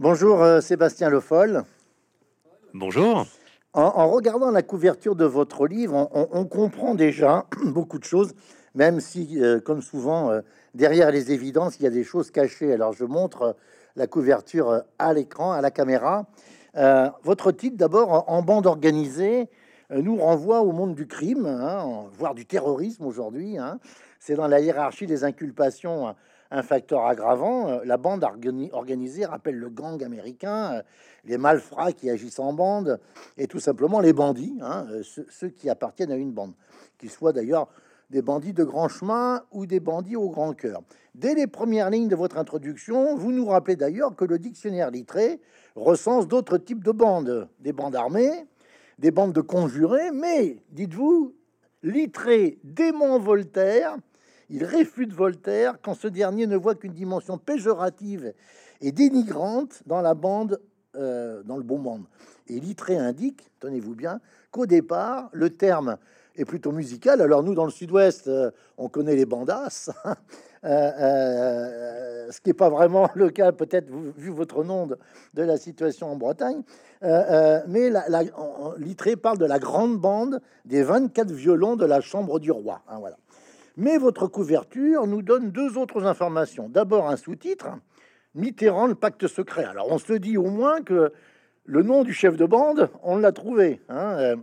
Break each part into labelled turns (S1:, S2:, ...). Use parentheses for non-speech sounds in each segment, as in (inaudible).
S1: Bonjour euh, Sébastien Le Foll.
S2: Bonjour.
S1: En, regardant la couverture de votre livre, on, comprend déjà (clears throat) beaucoup de choses, même si, euh, comme souvent, euh, derrière les évidences, il y a des choses cachées. Alors je montre la couverture à l'écran, à la caméra. votre titre, d'abord, en bande organisée, nous renvoie au monde du crime, hein, voire du terrorisme aujourd'hui. Hein. C'est dans la hiérarchie des inculpations un facteur aggravant. Euh, la bande organisée rappelle le gang américain, euh, les malfrats qui agissent en bande, et tout simplement les bandits, hein, euh, ceux, qui appartiennent à une bande, qu'ils soient d'ailleurs des bandits de grand chemin ou des bandits au grand cœur. Dès les premières lignes de votre introduction, vous nous rappelez d'ailleurs que le dictionnaire littré recense d'autres types de bandes, des bandes armées, des bandes de conjurés, mais, dites-vous, littré démon Voltaire il réfute Voltaire quand ce dernier ne voit qu'une dimension péjorative et dénigrante dans la bande, euh, dans le bon monde. Et Littré indique, tenez-vous bien, qu'au départ, le terme est plutôt musical. Alors nous, dans le sud-ouest, euh, on connaît les bandas, euh, ce qui n'est pas vraiment le cas, peut-être vu votre nom de, la situation en Bretagne. mais la, Littré parle de la grande bande des 24 violons de la chambre du roi. Hein, voilà. Mais votre couverture nous donne deux autres informations. D'abord, un sous-titre Mitterrand, le pacte secret. Alors, on se dit au moins que le nom du chef de bande, on l'a trouvé. Hein. Euh,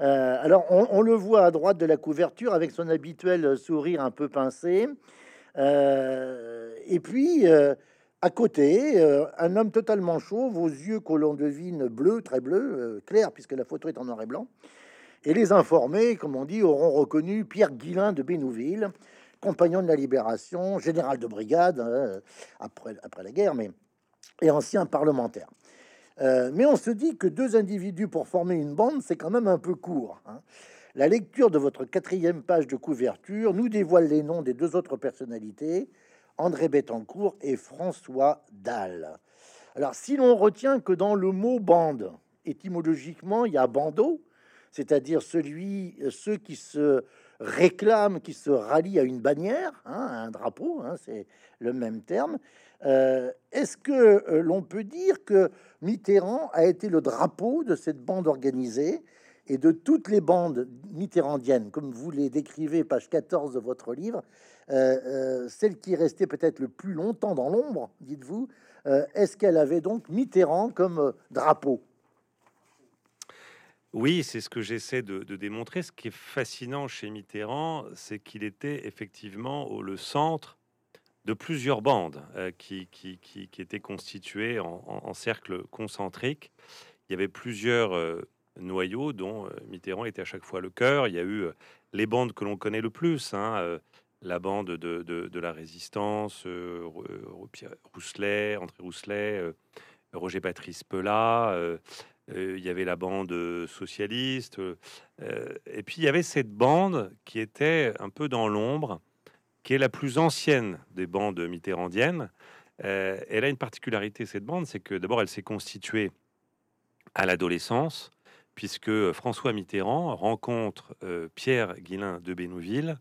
S1: euh, alors, on, le voit à droite de la couverture avec son habituel sourire un peu pincé. Euh, et puis, à côté, un homme totalement chauve, vos yeux que l'on devine bleu, très bleu, clair, puisque la photo est en noir et blanc. Et les informés, comme on dit, auront reconnu Pierre Guillain de Bénouville, compagnon de la Libération, général de brigade hein, après, après la guerre, mais et ancien parlementaire. Euh, mais on se dit que deux individus pour former une bande, c'est quand même un peu court. Hein. La lecture de votre quatrième page de couverture nous dévoile les noms des deux autres personnalités, André Bettencourt et François Dalle. Alors, si l'on retient que dans le mot bande, étymologiquement, il y a bandeau, c'est-à-dire celui, euh, ceux qui se réclament, qui se rallient à une bannière, hein, à un drapeau, hein, c'est le même terme. Euh, est-ce que euh, l'on peut dire que Mitterrand a été le drapeau de cette bande organisée et de toutes les bandes mitterrandiennes, comme vous les décrivez, page 14 de votre livre, celle qui restait peut-être le plus longtemps dans l'ombre, dites-vous, est-ce qu'elle avait donc Mitterrand comme drapeau?
S2: Oui, c'est ce que j'essaie de, démontrer. Ce qui est fascinant chez Mitterrand, c'est qu'il était effectivement au, le centre de plusieurs bandes euh, qui, étaient constituées en, cercles concentriques. Il y avait plusieurs euh, noyaux dont euh, Mitterrand était à chaque fois le cœur. Il y a eu les bandes que l'on connaît le plus, hein, la bande de, la résistance, Rousselet, André Rousselet, Roger Patrice Pelat il y avait la bande socialiste, et puis il y avait cette bande qui était un peu dans l'ombre, qui est la plus ancienne des bandes mitterrandiennes. elle a une particularité, cette bande, c'est que d'abord elle s'est constituée à l'adolescence, puisque François Mitterrand rencontre Pierre Guillain de Bénouville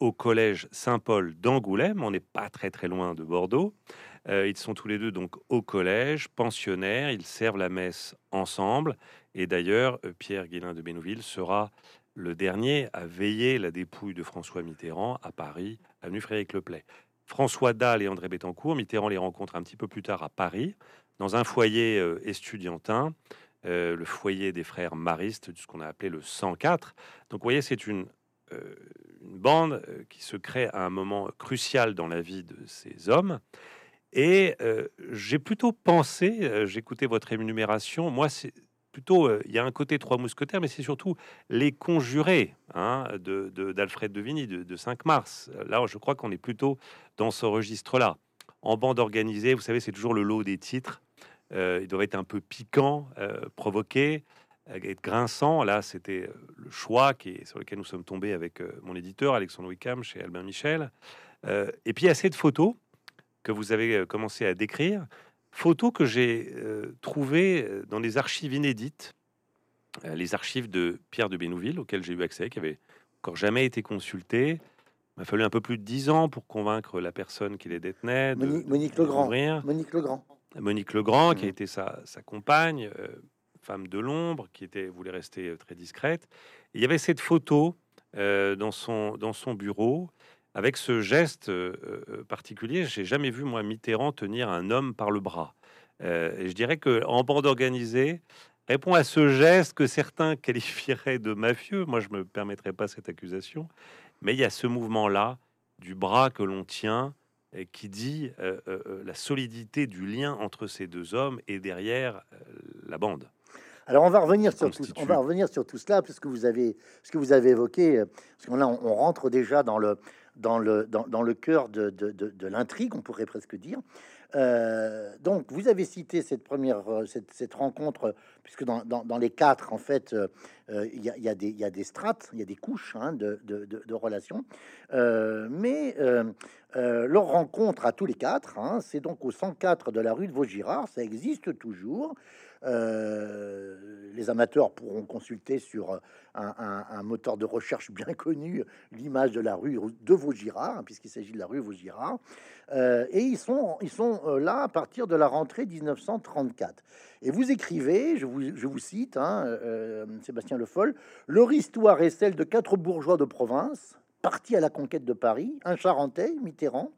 S2: au collège Saint-Paul d'Angoulême, on n'est pas très très loin de Bordeaux, euh, ils sont tous les deux donc au collège, pensionnaires, ils servent la messe ensemble. Et d'ailleurs, euh, Pierre Guélin de Bénouville sera le dernier à veiller la dépouille de François Mitterrand à Paris, avenue Frédéric Leplay. François Dalle et André Bettencourt, Mitterrand les rencontre un petit peu plus tard à Paris, dans un foyer euh, estudiantin, le foyer des frères maristes, ce qu'on a appelé le 104. Donc, vous voyez, c'est une bande qui se crée à un moment crucial dans la vie de ces hommes. Et j'ai plutôt pensé, j'écoutais votre énumération, moi c'est plutôt, il y a un côté trois mousquetaires, mais c'est surtout les conjurés hein, de, d'Alfred de, Vigny de, 5 mars. Là, je crois qu'on est plutôt dans ce registre-là. En bande organisée, vous savez, c'est toujours le lot des titres. Euh, ils doivent être un peu piquants, euh, provoqués, être grinçants. Là, c'était le choix qui sur lequel nous sommes tombés avec mon éditeur, Alexandre Wickham, chez Albin Michel. et puis, il y a assez de photos que vous avez euh, commencé à décrire, photos que j'ai euh, trouvées euh, dans les archives inédites, les archives de Pierre de Bénouville, auxquelles j'ai eu accès, qui avait encore jamais été consultées. Il m'a fallu un peu plus de dix ans pour convaincre la personne qui les détenait.
S1: De, Monique, Legrand. Monique Legrand.
S2: Monique Legrand, qui a
S1: Mhm.
S2: été sa, sa compagne, euh, femme de l'ombre, qui était, voulait rester euh, très discrète. Et il y avait cette photo euh, dans, son, dans son bureau avec ce geste euh, euh, particulier. J'ai jamais vu, moi, Mitterrand tenir un homme par le bras. Euh, et je dirais que en bande organisée, répond à ce geste que certains (laughs) qualifieraient de mafieux. Moi, je me permettrai pas cette accusation. Mais il y a ce mouvement-là du bras que l'on tient et qui dit euh, euh, euh, la solidité du lien entre ces deux hommes et derrière euh, la bande.
S1: Alors on va revenir sur tout, on va revenir sur tout cela puisque vous avez ce que vous avez évoqué, euh, parce qu'on là on, on rentre déjà dans le dans le dans, cœur de, l'intrigue, on pourrait presque dire. Euh, donc vous avez cité cette première euh, cette rencontre, puisque dans, dans, les quatre en fait euh, euh, il y, a, des y a des strates, il y a des couches hein, de, de, de- relations, Euh, mais leur rencontre à tous les quatre, hein, c'est donc au 104 de la rue de Vaugirard, ça existe toujours. Les amateurs pourront consulter sur un, moteur de recherche bien connu l'image de la rue de Vaugirard, hein, puisqu'il s'agit de la rue Vaugirard. Et ils sont, ils sont là à partir de la rentrée 1934. Et vous écrivez, je vous, je vous cite, hein, euh, Sébastien Le Foll, leur histoire est celle de quatre bourgeois de province partis à la conquête de Paris, un Charentais, Mitterrand,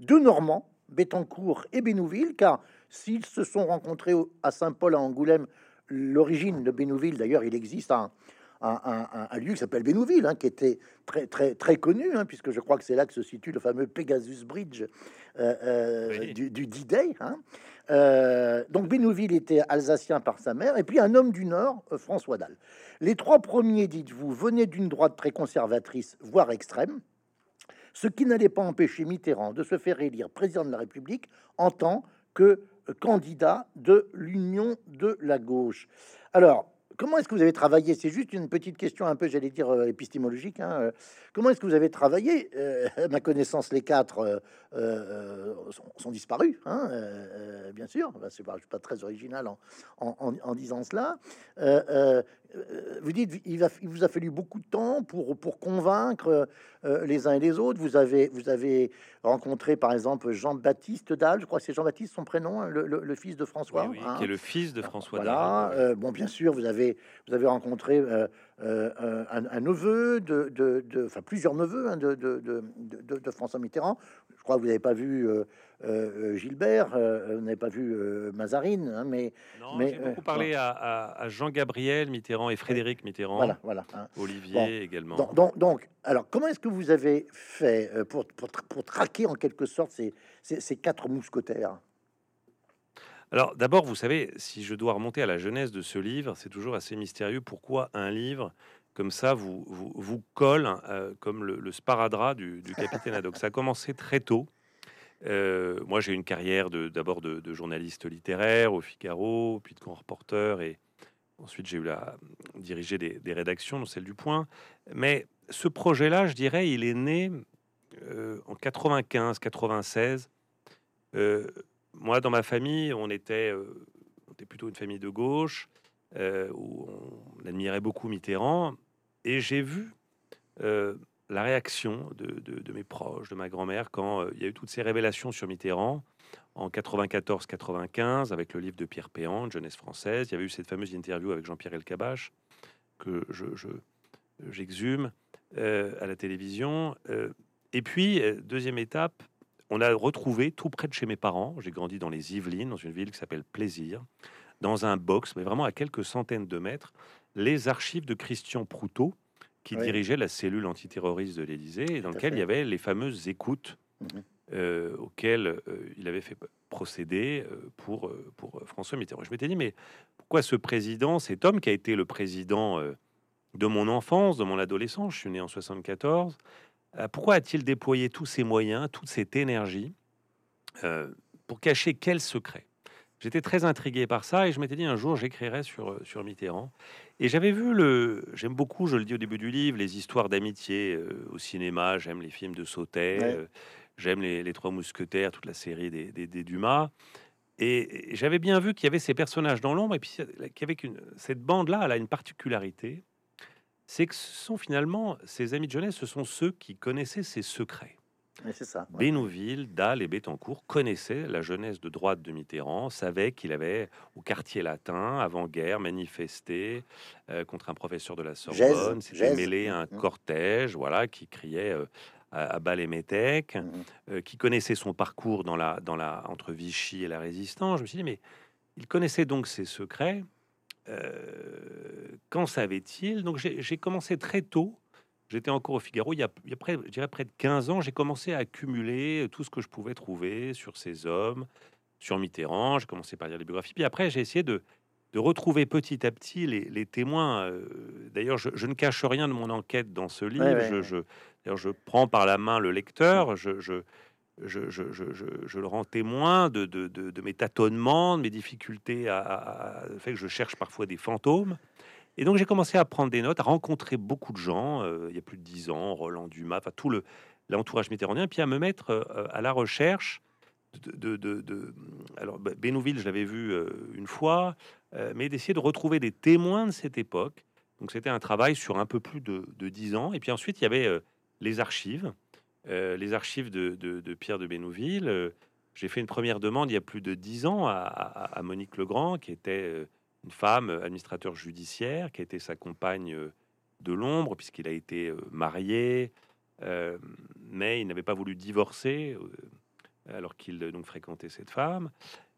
S1: deux Normands, Bettencourt et Bénouville, car s'ils se sont rencontrés à Saint-Paul à Angoulême, l'origine de Bénouville, d'ailleurs, il existe un, un- un- un- un lieu qui s'appelle Bénouville, hein, qui était très très très connu, hein, puisque je crois que c'est là que se situe le fameux Pegasus Bridge euh, euh,
S2: Oui.
S1: du, du D-Day. hein. Euh, donc Bénouville était alsacien par sa mère, et puis un homme du Nord, euh, François Dalle. Les trois premiers, dites-vous, venaient d'une droite très conservatrice, voire extrême, ce qui n'allait pas empêcher Mitterrand de se faire élire président de la République en tant que euh, candidat de l'Union de la gauche. Alors, comment est-ce que vous avez travaillé? C'est juste une petite question un peu, j'allais dire, euh, épistémologique. hein, euh, Comment est-ce que vous avez travaillé Euh, ma connaissance, les quatre sont, disparus, hein, bien sûr. C'est pas, très original en disant cela. Euh, euh, euh, vous dites, il, vous a fallu beaucoup de temps pour, pour convaincre euh, les uns et les autres. Vous avez, vous avez rencontré, par exemple, Jean-Baptiste Dalle, je crois que c'est Jean-Baptiste son prénom, hein, le, le- le fils de François.
S2: Oui, oui,
S1: hein.
S2: qui est le fils de François
S1: Voilà.
S2: Dalle.
S1: euh, bon, bien sûr, vous avez, vous avez rencontré euh, euh, un, un neveu de, de, de- enfin plusieurs neveux hein, de, de, de, de- de François Mitterrand. Je crois que vous n'avez pas vu euh, euh, Gilbert, euh, vous n'avez pas vu euh, Mazarine, hein, mais
S2: Non,
S1: mais,
S2: j'ai
S1: euh,
S2: beaucoup parlé à, à- à Jean-Gabriel Mitterrand et Frédéric Mitterrand,
S1: voilà, voilà. hein.
S2: Olivier
S1: Bon.
S2: également.
S1: Donc, donc, donc, alors, comment est-ce que vous avez fait euh, pour, pour, pour traquer en quelque sorte ces, ces, ces quatre mousquetaires?
S2: Alors d'abord, vous savez, si je dois remonter à la jeunesse de ce livre, c'est toujours assez mystérieux pourquoi un livre comme ça vous, vous, vous colle euh, comme le, le sparadrap du, du capitaine Haddock. Ça a commencé très tôt. Euh, moi, j'ai une carrière d'abord de, journaliste littéraire au Figaro, puis de grand reporter, et ensuite j'ai eu la diriger des, rédactions, dont celle du Point. Mais ce projet-là, je dirais, il est né euh, en 95-96. Euh, moi, dans ma famille, on était, plutôt une famille de gauche, où on admirait beaucoup Mitterrand, et j'ai vu la réaction de, mes proches, de ma grand-mère, quand euh, il y a eu toutes ces révélations sur Mitterrand en 94-95, avec le livre de Pierre Péan, Jeunesse française. Il y avait eu cette fameuse interview avec Jean-Pierre Elkabach, que je, je- j'exhume euh, à la télévision. Euh, et puis, deuxième étape, on a retrouvé tout près de chez mes parents. J'ai grandi dans les Yvelines, dans une ville qui s'appelle Plaisir, dans un box, mais vraiment à quelques centaines de mètres, les archives de Christian Proutot, qui
S1: Oui.
S2: dirigeait la cellule antiterroriste de l'Élysée, et dans lequel il y avait les fameuses écoutes
S1: Mhm.
S2: euh, auxquelles euh, il avait fait procéder euh, pour, pour François Mitterrand. Je m'étais dit, mais pourquoi ce président, cet homme qui a été le président de mon enfance, de mon adolescence, je suis né en 74, euh, pourquoi a-t-il déployé tous ces moyens, toute cette énergie pour cacher quel secret? J'étais très intrigué par ça et je m'étais dit un jour j'écrirai sur, euh, sur Mitterrand. Et j'avais vu le. J'aime beaucoup, je le dis au début du livre, les histoires d'amitié euh, au cinéma. J'aime les films de Sautet,
S1: Ouais.
S2: euh, j'aime les, les Trois Mousquetaires, toute la série des, des- des Dumas. Et, et j'avais bien vu qu'il y avait ces personnages dans l'ombre et puis qu'avec une cette bande-là, elle a une particularité c'est que ce sont finalement ces amis de jeunesse, ce sont ceux qui connaissaient ses secrets.
S1: C'est ça.
S2: Bénouville, Dalle et Bettencourt connaissaient la jeunesse de droite de Mitterrand, savaient qu'il avait, au quartier latin, avant-guerre, manifesté euh, contre un professeur de la Sorbonne, s'était mêlé à un mmh. cortège, voilà, qui criait euh, à, bas les métèques, mmh. qui connaissait son parcours dans la, dans la, entre Vichy et la Résistance. Je me suis dit, mais il connaissait donc ses secrets. Qu'en savait-il? Donc j'ai commencé très tôt J'étais encore au Figaro, il y a, près, je dirais près de 15 ans, j'ai commencé à accumuler tout ce que je pouvais trouver sur ces hommes, sur Mitterrand. J'ai commencé par lire les biographies. Puis après, j'ai essayé de, de, retrouver petit à petit les, témoins. Euh, d'ailleurs, je, ne cache rien de mon enquête dans ce livre. je, je, je, prends par la main le lecteur. Je, le rends témoin de, de, de, mes tâtonnements, de mes difficultés, à, à, fait que je cherche parfois des fantômes. Et donc j'ai commencé à prendre des notes, à rencontrer beaucoup de gens, euh, il y a plus de dix ans, Roland Dumas, tout le l'entourage mitterrandien, puis à me mettre euh, à la recherche de, alors Bénouville, je l'avais vu euh, une fois, mais d'essayer de retrouver des témoins de cette époque. Donc c'était un travail sur un peu plus de, dix ans. Et puis ensuite il y avait les archives, les archives de, Pierre de Bénouville. j'ai fait une première demande il y a plus de dix ans à, à Monique Legrand, qui était une femme euh, administrateur judiciaire qui a été sa compagne euh, de l'ombre puisqu'il a été euh, marié, mais il n'avait pas voulu divorcer alors qu'il donc fréquentait cette femme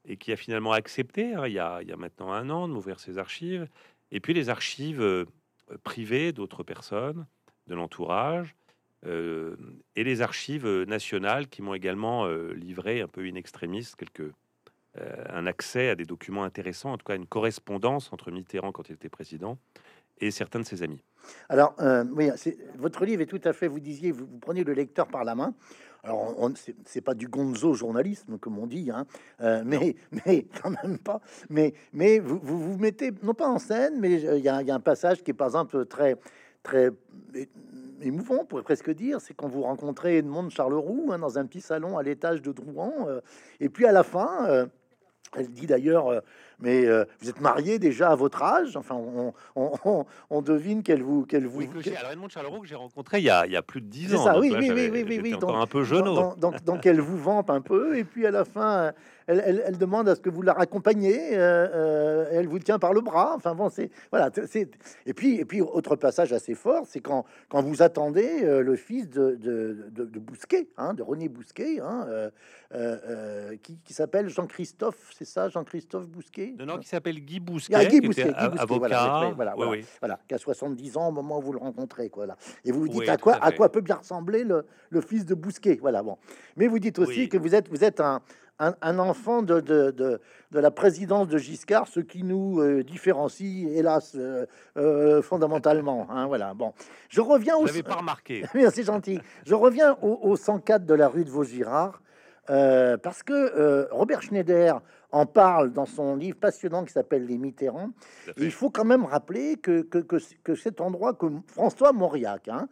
S2: et qui a finalement accepté hein, il, y a, il, y a, maintenant un an de m'ouvrir ses archives. Et puis les archives privées d'autres personnes de l'entourage et les archives nationales qui m'ont également livré un peu in extremis quelques un accès à des documents intéressants, en tout cas une correspondance entre Mitterrand quand il était président et certains de ses amis.
S1: Alors, euh, oui, votre livre est tout à fait, vous disiez, vous, prenez le lecteur par la main. Alors, c'est pas du gonzo journalisme, comme on dit, hein, euh, mais, (laughs) mais quand même pas. Mais, mais vous, vous, mettez, non pas en scène, mais il y, a un passage qui est par exemple très, très émouvant, on pourrait presque dire, c'est quand vous rencontrez Edmond Charleroux hein, dans un petit salon à l'étage de Drouan, et puis à la fin, elle dit d'ailleurs, euh, mais euh, vous êtes marié déjà à votre âge? Enfin, on, devine qu'elle vous, qu'elle vous.
S2: Oui, alors Edmond Charleroi que j'ai rencontré il y, a, il y a plus de dix ans.
S1: Ça, oui, oui, oui, oui, oui,
S2: donc, un peu jeune.
S1: Donc, donc, elle vous vampe un peu, et puis à la fin, elle, demande à ce que vous la raccompagniez. Euh, elle vous tient par le bras. Enfin bon, c'est voilà. C'est et puis et puis autre passage assez fort, c'est quand quand vous attendez le fils de, de, de, Bousquet, hein, de René Bousquet, hein, qui, qui s'appelle Jean-Christophe, c'est ça, Jean-Christophe Bousquet?
S2: Non, qui s'appelle Guy Bousquet, ah, Guy Bousquet, avocat,
S1: voilà, voilà, qui a 70 ans au moment où vous le rencontrez, quoi. Là. Et vous vous dites à quoi, à, quoi peut bien ressembler le, le, fils de Bousquet, voilà. Bon, mais vous dites aussi que vous êtes, vous êtes un, un, enfant de, de, de, de, la présidence de Giscard, ce qui nous euh, différencie, hélas, euh, euh, fondamentalement. Hein, voilà. Bon, je reviens.
S2: Vous pas remarqué. (laughs)
S1: Merci gentil. Je reviens au, au 104 de la rue de Vaugirard. Parce que Robert Schneider en parle dans son livre passionnant qui s'appelle Les Mitterrands. Il faut quand même rappeler que, que, cet endroit que François Mauriac hein,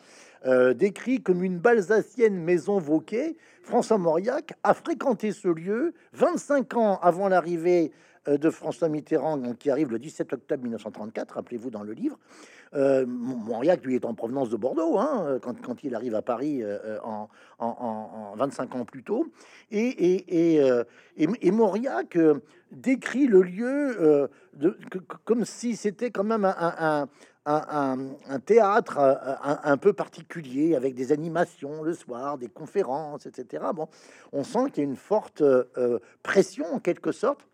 S1: euh, décrit comme une balsacienne maison Vauquet, François Mauriac a fréquenté ce lieu 25 ans avant l'arrivée euh, de François Mitterrand, qui arrive le 17 octobre 1934, rappelez-vous dans le livre. Euh, Mauriac, lui, est en provenance de Bordeaux, hein, quand, quand, il arrive à Paris euh, en, en, 25 ans plus tôt. Et, et, Mauriac décrit le lieu comme si c'était quand même un, un, théâtre un, peu particulier avec des animations le soir, des conférences, etc. Bon, on sent qu'il y a une forte pression en quelque sorte.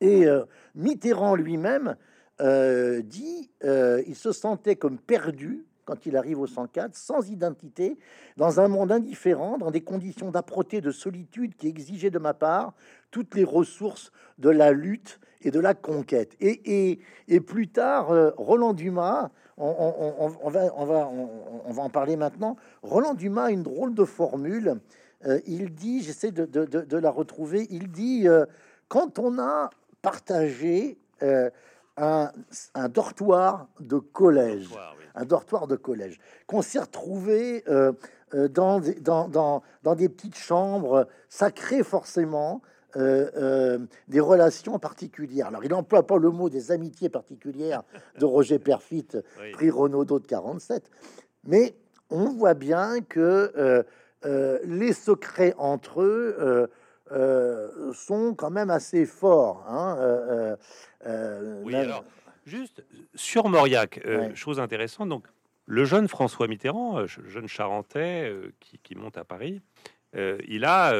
S1: Et euh, Mitterrand lui-même euh, dit euh, il se sentait comme perdu quand il arrive au 104, sans identité, dans un monde indifférent, dans des conditions d'âpreté, de solitude qui exigeaient de ma part toutes les ressources de la lutte et de la conquête. Et, et, plus tard, Roland Dumas, on, va, on, va, on, va en parler maintenant, Roland Dumas a une drôle de formule. il dit, j'essaie de, de, de, la retrouver, il dit, quand on a partager euh, un, dortoir de collège, un dortoir de collège, qu'on s'est retrouvé euh, euh, dans, des, dans, dans, des petites chambres, ça crée forcément des relations particulières. Alors, il emploie pas le mot des amitiés particulières de Roger Perfit, (laughs) prix Renaudot de 47, mais on voit bien que euh, les secrets entre eux euh, sont quand même assez forts. Hein, euh, euh,
S2: Oui,
S1: là-
S2: alors, juste sur Mauriac,
S1: Ouais.
S2: chose intéressante, donc le jeune François Mitterrand, jeune Charentais qui, qui monte à Paris, il a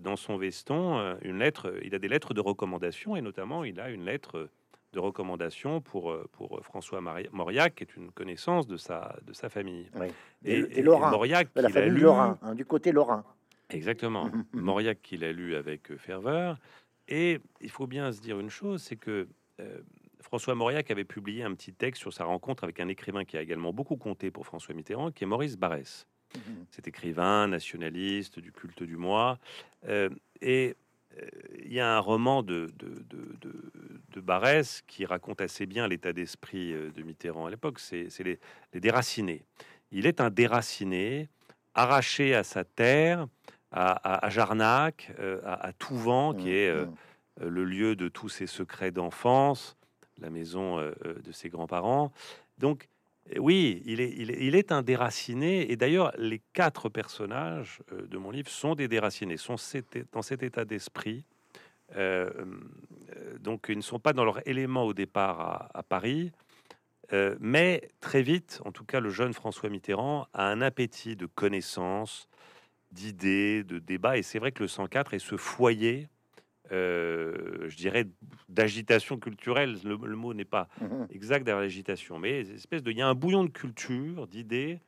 S2: dans son veston une lettre, il a des lettres de recommandation et notamment il a une lettre de recommandation pour, pour François Mauriac, qui est une connaissance de sa, de sa famille.
S1: oui,
S2: Et, Mauriac,
S1: de la famille
S2: lu-
S1: Lorrain, hein, du côté Lorrain.
S2: Exactement. (laughs) Mauriac qui l'a lu avec euh, ferveur. Et il faut bien se dire une chose, c'est que euh, François Mauriac avait publié un petit texte sur sa rencontre avec un écrivain qui a également beaucoup compté pour François Mitterrand, qui est Maurice Barrès.
S1: Mhm.
S2: Cet écrivain nationaliste du culte du moi. Euh, et euh, il y a un roman de, de, de, de- de Barrès qui raconte assez bien l'état d'esprit de Mitterrand à l'époque. C'est c'est les, les déracinés. Il est un déraciné, arraché à sa terre, à, à- à Jarnac, euh, à, à Touvent, qui est euh,
S1: Mhm.
S2: euh, le lieu de tous ses secrets d'enfance, la maison euh, euh, de ses grands-parents. Donc, euh, oui, il est, il est, il est un déraciné. Et d'ailleurs, les quatre personnages euh, de mon livre sont des déracinés, sont dans cet état d'esprit. Euh, euh, donc, ils ne sont pas dans leur élément au départ à, à Paris. Euh, mais très vite, en tout cas, le jeune François Mitterrand a un appétit de connaissances, d'idées, de débats. Et c'est vrai que le 104 est ce foyer euh, je dirais, d'agitation culturelle. Le, le mot n'est pas
S1: Mhm.
S2: exact derrière l'agitation, mais espèce de, il y a un bouillon de culture, d'idées,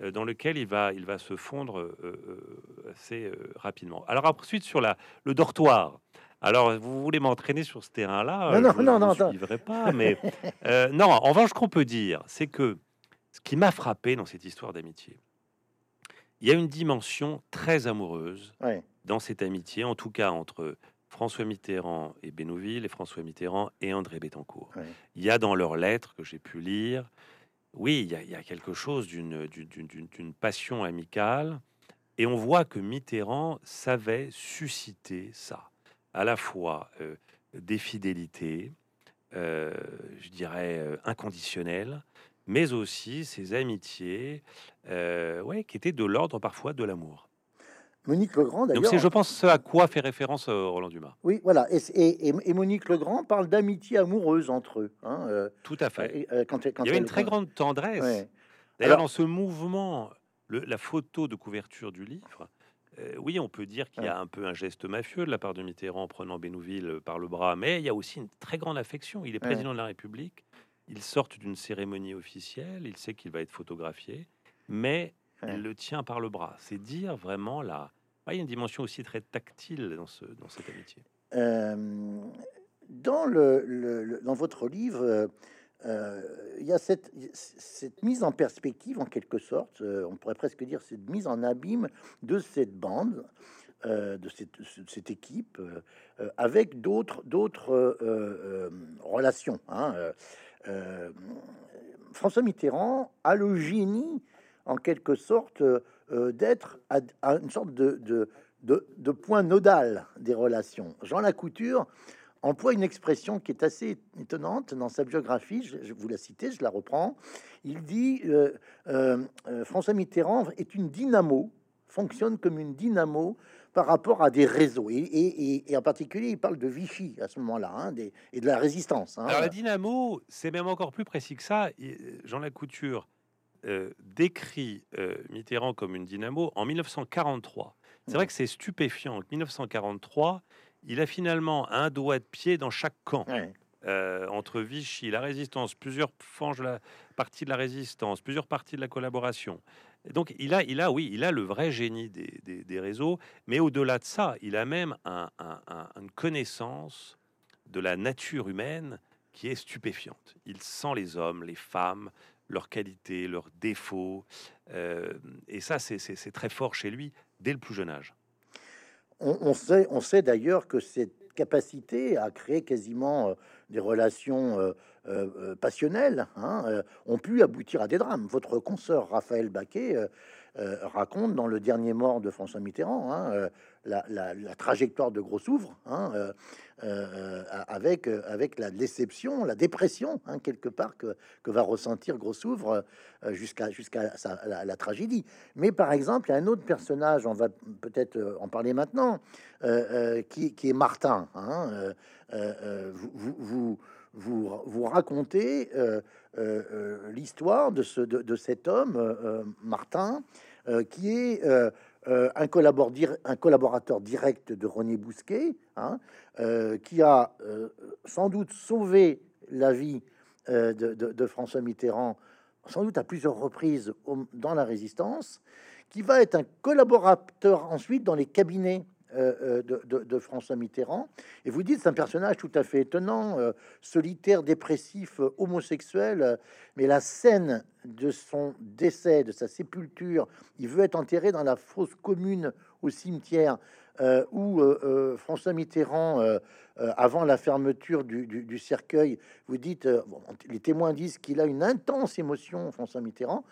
S2: euh, dans lequel il va, il va se fondre euh, assez rapidement. Alors ensuite sur la, le dortoir. Alors vous voulez m'entraîner sur ce terrain-là?
S1: Non,
S2: euh,
S1: non,
S2: je
S1: non,
S2: suivrai pas, mais non. En revanche, ce qu'on peut dire, c'est que ce qui m'a frappé dans cette histoire d'amitié, il y a une dimension très amoureuse
S1: Ouais.
S2: dans cette amitié, en tout cas entre François Mitterrand et Bénouville, et François Mitterrand et André Bettencourt.
S1: Ouais.
S2: Il y a dans leurs lettres que j'ai pu lire, oui, il y a, il y a quelque chose d'une- d'une d'une- d'une passion amicale, et on voit que Mitterrand savait susciter ça, à la fois euh, des fidélités, euh, je dirais euh, inconditionnelles, mais aussi ces amitiés, euh, ouais, qui étaient de l'ordre parfois de l'amour.
S1: Monique Legrand,
S2: Donc
S1: d'ailleurs.
S2: c'est, je pense, ce à quoi fait référence euh, Roland Dumas.
S1: Oui, voilà. Et, et- et- Monique Legrand parle d'amitié amoureuse entre eux. hein, euh,
S2: Tout à fait.
S1: euh, quand,
S2: Il y avait une très grande tendresse.
S1: Ouais.
S2: D'ailleurs,
S1: Alors-
S2: dans ce mouvement, le- la photo de couverture du livre, euh, oui, on peut dire qu'il y a un peu un geste mafieux de la part de Mitterrand en prenant Bénouville par le bras, mais il y a aussi une très grande affection. Il est
S1: Ouais.
S2: président de la République, il sort d'une cérémonie officielle, il sait qu'il va être photographié, mais
S1: Ouais.
S2: il le tient par le bras. C'est dire vraiment la... Ah, il y a une dimension aussi très tactile dans, ce, dans cette amitié.
S1: Euh, dans, le, dans votre livre, euh, euh, il y a cette, cette mise en perspective, en quelque sorte, euh, on pourrait presque dire cette mise en abîme de cette bande, euh, de, cette, cette équipe, avec d'autres d'autres relations. hein, euh, François Mitterrand a le génie, en quelque sorte, euh, d'être à, une sorte de, point nodal des relations. Jean Lacouture emploie une expression qui est assez étonnante dans sa biographie. Je, vous la citer, je la reprends. Il dit euh, François Mitterrand est une dynamo, fonctionne comme une dynamo par rapport à des réseaux. Et, et- et- et en particulier, il parle de Vichy à ce moment-là hein, et de la résistance. hein.
S2: Alors la dynamo, c'est même encore plus précis que ça. Il- Jean Lacouture euh, décrit euh, Mitterrand comme une dynamo en 1943. C'est vrai que c'est stupéfiant. En 1943, il a finalement un doigt de pied dans chaque camp. Euh, entre Vichy, la résistance, plusieurs franges de la partie de la résistance, plusieurs parties de la collaboration. Donc il a, il a, oui, il a le vrai génie des, des- réseaux, mais au-delà de ça, il a même un- un- un- une connaissance de la nature humaine qui est stupéfiante. Il sent les hommes, les femmes, leurs qualités, leurs défauts, euh, et ça, c'est- très fort chez lui dès le plus jeune âge.
S1: On, on sait, on sait d'ailleurs que cette capacité à créer quasiment euh, des relations euh, euh, euh, passionnelles hein, euh, ont pu aboutir à des drames. Votre consoeur Raphaël Baquet euh, raconte dans Le Dernier mort de François Mitterrand hein, la, trajectoire de Gros Souvre, hein, avec, avec la déception, la dépression, hein, quelque part, que, que, va ressentir Gros Souvre jusqu'à jusqu'à la, tragédie. Mais par exemple, il y a un autre personnage, on va peut-être en parler maintenant, qui, est Martin. Vous, vous, vous, racontez l'histoire de, ce, de, cet homme, Martin, qui est euh, un, un, collaborateur direct de René Bousquet, hein, euh, qui a euh, sans doute sauvé la vie de, François Mitterrand, sans doute à plusieurs reprises dans la résistance, qui va être un collaborateur ensuite dans les cabinets euh, euh, de, François Mitterrand. Et vous dites, c'est un personnage tout à fait étonnant, euh, solitaire, dépressif, homosexuel. mais la scène de son décès, de sa sépulture, il veut être enterré dans la fosse commune au cimetière où François Mitterrand, avant la fermeture du, cercueil, vous dites, les témoins disent qu'il a une intense émotion, François Mitterrand.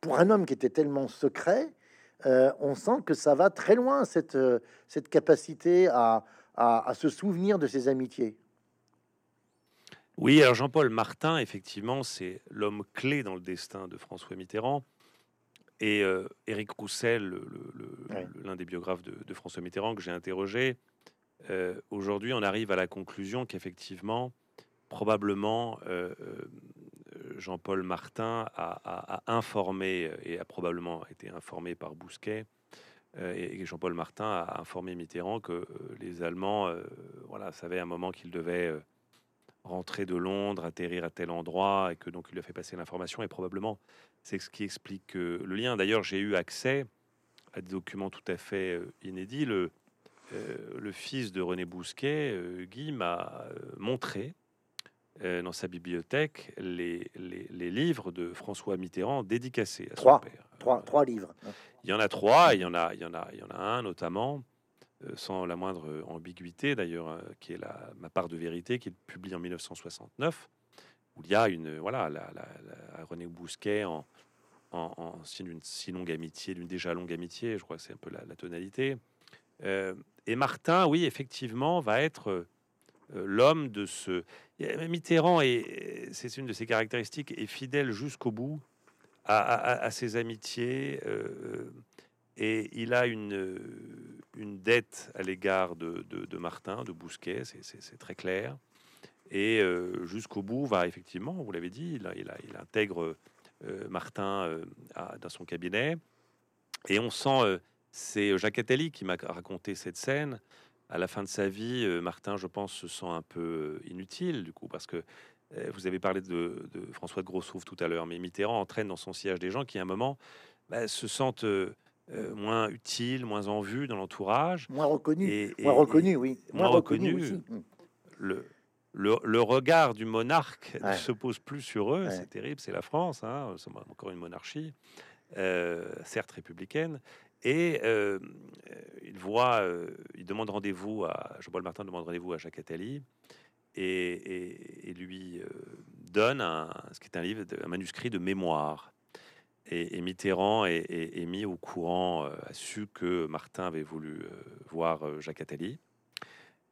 S1: Pour un homme qui était tellement secret, euh, on sent que ça va très loin, cette, euh, cette capacité à, à, se souvenir de ses amitiés.
S2: Oui, alors Jean-Paul Martin, effectivement, c'est l'homme clé dans le destin de François Mitterrand. Et euh, Éric Roussel, l'un des biographes de, François Mitterrand que j'ai interrogé, aujourd'hui on arrive à la conclusion qu'effectivement, probablement, Jean-Paul Martin a, informé et a probablement été informé par Bousquet. Euh, et Jean-Paul Martin a informé Mitterrand que euh, les Allemands euh, voilà, savaient à un moment qu'ils devaient rentrer de Londres, atterrir à tel endroit, et que donc il lui a fait passer l'information. Et probablement, c'est ce qui explique le lien. D'ailleurs, j'ai eu accès à des documents tout à fait inédits. Le, fils de René Bousquet, Guy, m'a montré euh, dans sa bibliothèque les, les, livres de François Mitterrand dédicacés à
S1: trois,
S2: son père.
S1: Trois, trois livres.
S2: Il y en a trois, il y en a, il y en a, il y en a un notamment, euh, sans la moindre ambiguïté d'ailleurs, euh, qui est la, ma part de vérité, qui est publié en 1969, où il y a une, voilà, la, René Bousquet en, en, signe d'une si longue amitié, d'une déjà longue amitié, je crois que c'est un peu la, tonalité. et Martin, oui, effectivement, va être euh, l'homme de ce... Mitterrand, et c'est une de ses caractéristiques, est fidèle jusqu'au bout à, ses amitiés. Euh, et il a une, une dette à l'égard de, de, Martin, de Bousquet, c'est très clair. Et euh, jusqu'au bout, va effectivement, vous l'avez dit, il, il intègre Martin dans son cabinet. Et on sent, c'est Jacques Attali qui m'a raconté cette scène, à la fin de sa vie, euh, Martin, je pense, se sent un peu euh, inutile, du coup, parce que euh, vous avez parlé de, François de Grossouf tout à l'heure, mais Mitterrand entraîne dans son siège des gens qui, à un moment, bah, se sentent moins utiles, moins en vue dans l'entourage.
S1: Moins reconnus. moins reconnus, oui.
S2: Moins, reconnus. Mmh. Le, le, regard du monarque ne se pose plus sur eux. C'est terrible, c'est la France, hein, c'est encore une monarchie, certes républicaine. Et euh, il voit, euh, il demande rendez-vous à Jean-Paul Martin demande rendez-vous à Jacques Attali et, lui euh, donne un, ce qui est un livre, un manuscrit de mémoire. Et, Mitterrand est, mis au courant, a su que Martin avait voulu voir Jacques Attali.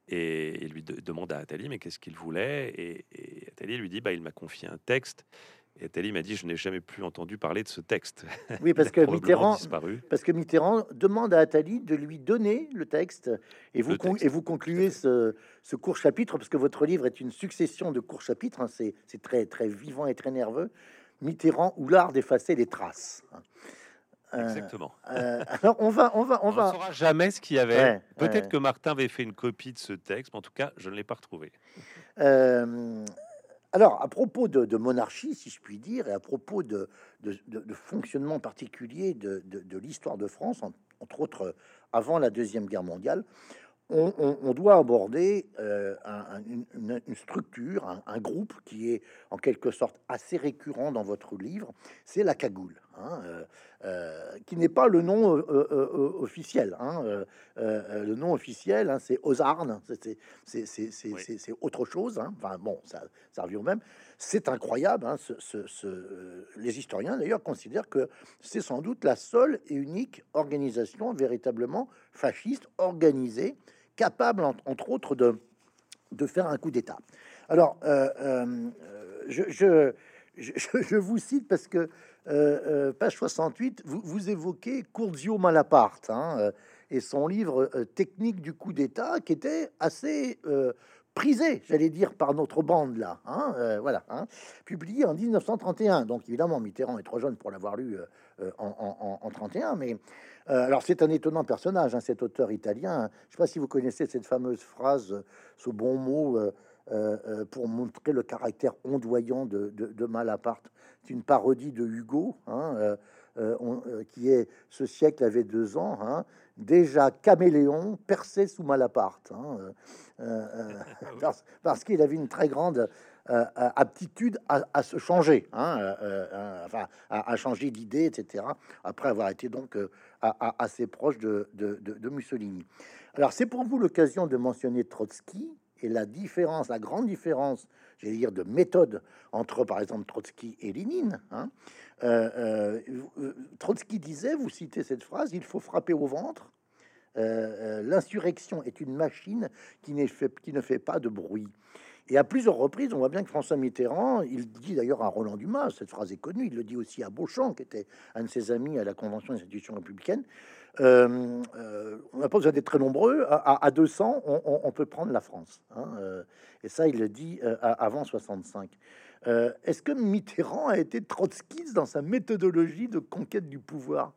S2: Et lui demande à Attali, mais qu'est-ce qu'il voulait? Et, Attali lui dit, bah, il m'a confié un texte et Tali m'a dit Je n'ai jamais plus entendu parler de ce texte. (laughs)
S1: Oui, parce que, Mitterrand, parce que Mitterrand demande à Attali de lui donner le texte. Et vous, et vous concluez ce, ce, court chapitre, parce que votre livre est une succession de courts chapitres. Hein, c'est très, très vivant et très nerveux. Mitterrand ou l'art d'effacer les traces.
S2: Euh, Exactement.
S1: Euh, alors on va, on va, on, va.
S2: ne saura jamais ce qu'il y avait. Peut-être que Martin avait fait une copie de ce texte, mais en tout cas, je ne l'ai pas retrouvé.
S1: Euh, alors, à propos de, monarchie, si je puis dire, et à propos de, fonctionnement particulier de, l'histoire de France, entre autres avant la Deuxième Guerre mondiale, on, doit aborder euh, une, structure, un, groupe qui est en quelque sorte assez récurrent dans votre livre, c'est la cagoule, hein, euh, euh, qui n'est pas le nom officiel. Hein, le nom officiel, hein, c'est Ozarne, c'est autre chose. Enfin bon, ça, ça revient au même. C'est incroyable. les historiens d'ailleurs considèrent que c'est sans doute la seule et unique organisation véritablement fasciste organisé, capable, entre autres, de, faire un coup d'État. Alors, je, je, je, vous cite parce que page 68, vous, évoquez Curzio Malaparte hein, et son livre Technique du coup d'État, qui était assez prisé, j'allais dire, par notre bande là, hein, euh, voilà, hein, publié en 1931. Donc évidemment, Mitterrand est trop jeune pour l'avoir lu euh, euh, en, en, 31, mais alors c'est un étonnant personnage, hein, cet auteur italien. Je sais pas si vous connaissez cette fameuse phrase, ce bon mot. pour montrer le caractère ondoyant de, de, Malaparte. C'est une parodie de Hugo, hein, qui est ce siècle avait deux ans, hein, déjà caméléon, percé sous Malaparte. Hein, euh, euh, (laughs) parce, qu'il avait une très grande euh, aptitude à, se changer, hein, enfin, à, changer d'idée, etc., après avoir été donc assez proche de, Mussolini. Alors, c'est pour vous l'occasion de mentionner Trotsky et la différence, la grande différence, j'allais dire, de méthode entre, par exemple, Trotsky et Lénine. Hein. Trotsky disait, vous citez cette phrase, il faut frapper au ventre euh, euh, l'insurrection est une machine qui ne fait pas de bruit. Et à plusieurs reprises, on voit bien que François Mitterrand, il dit d'ailleurs à Roland Dumas, cette phrase est connue, il le dit aussi à Beauchamp, qui était un de ses amis à la Convention des institutions républicaines. Euh, on n'a pas besoin d'être très nombreux, à, 200, on, peut prendre la France. Hein, et ça, il le dit avant 65. Est-ce que Mitterrand a été trotskiste dans sa méthodologie de conquête du pouvoir?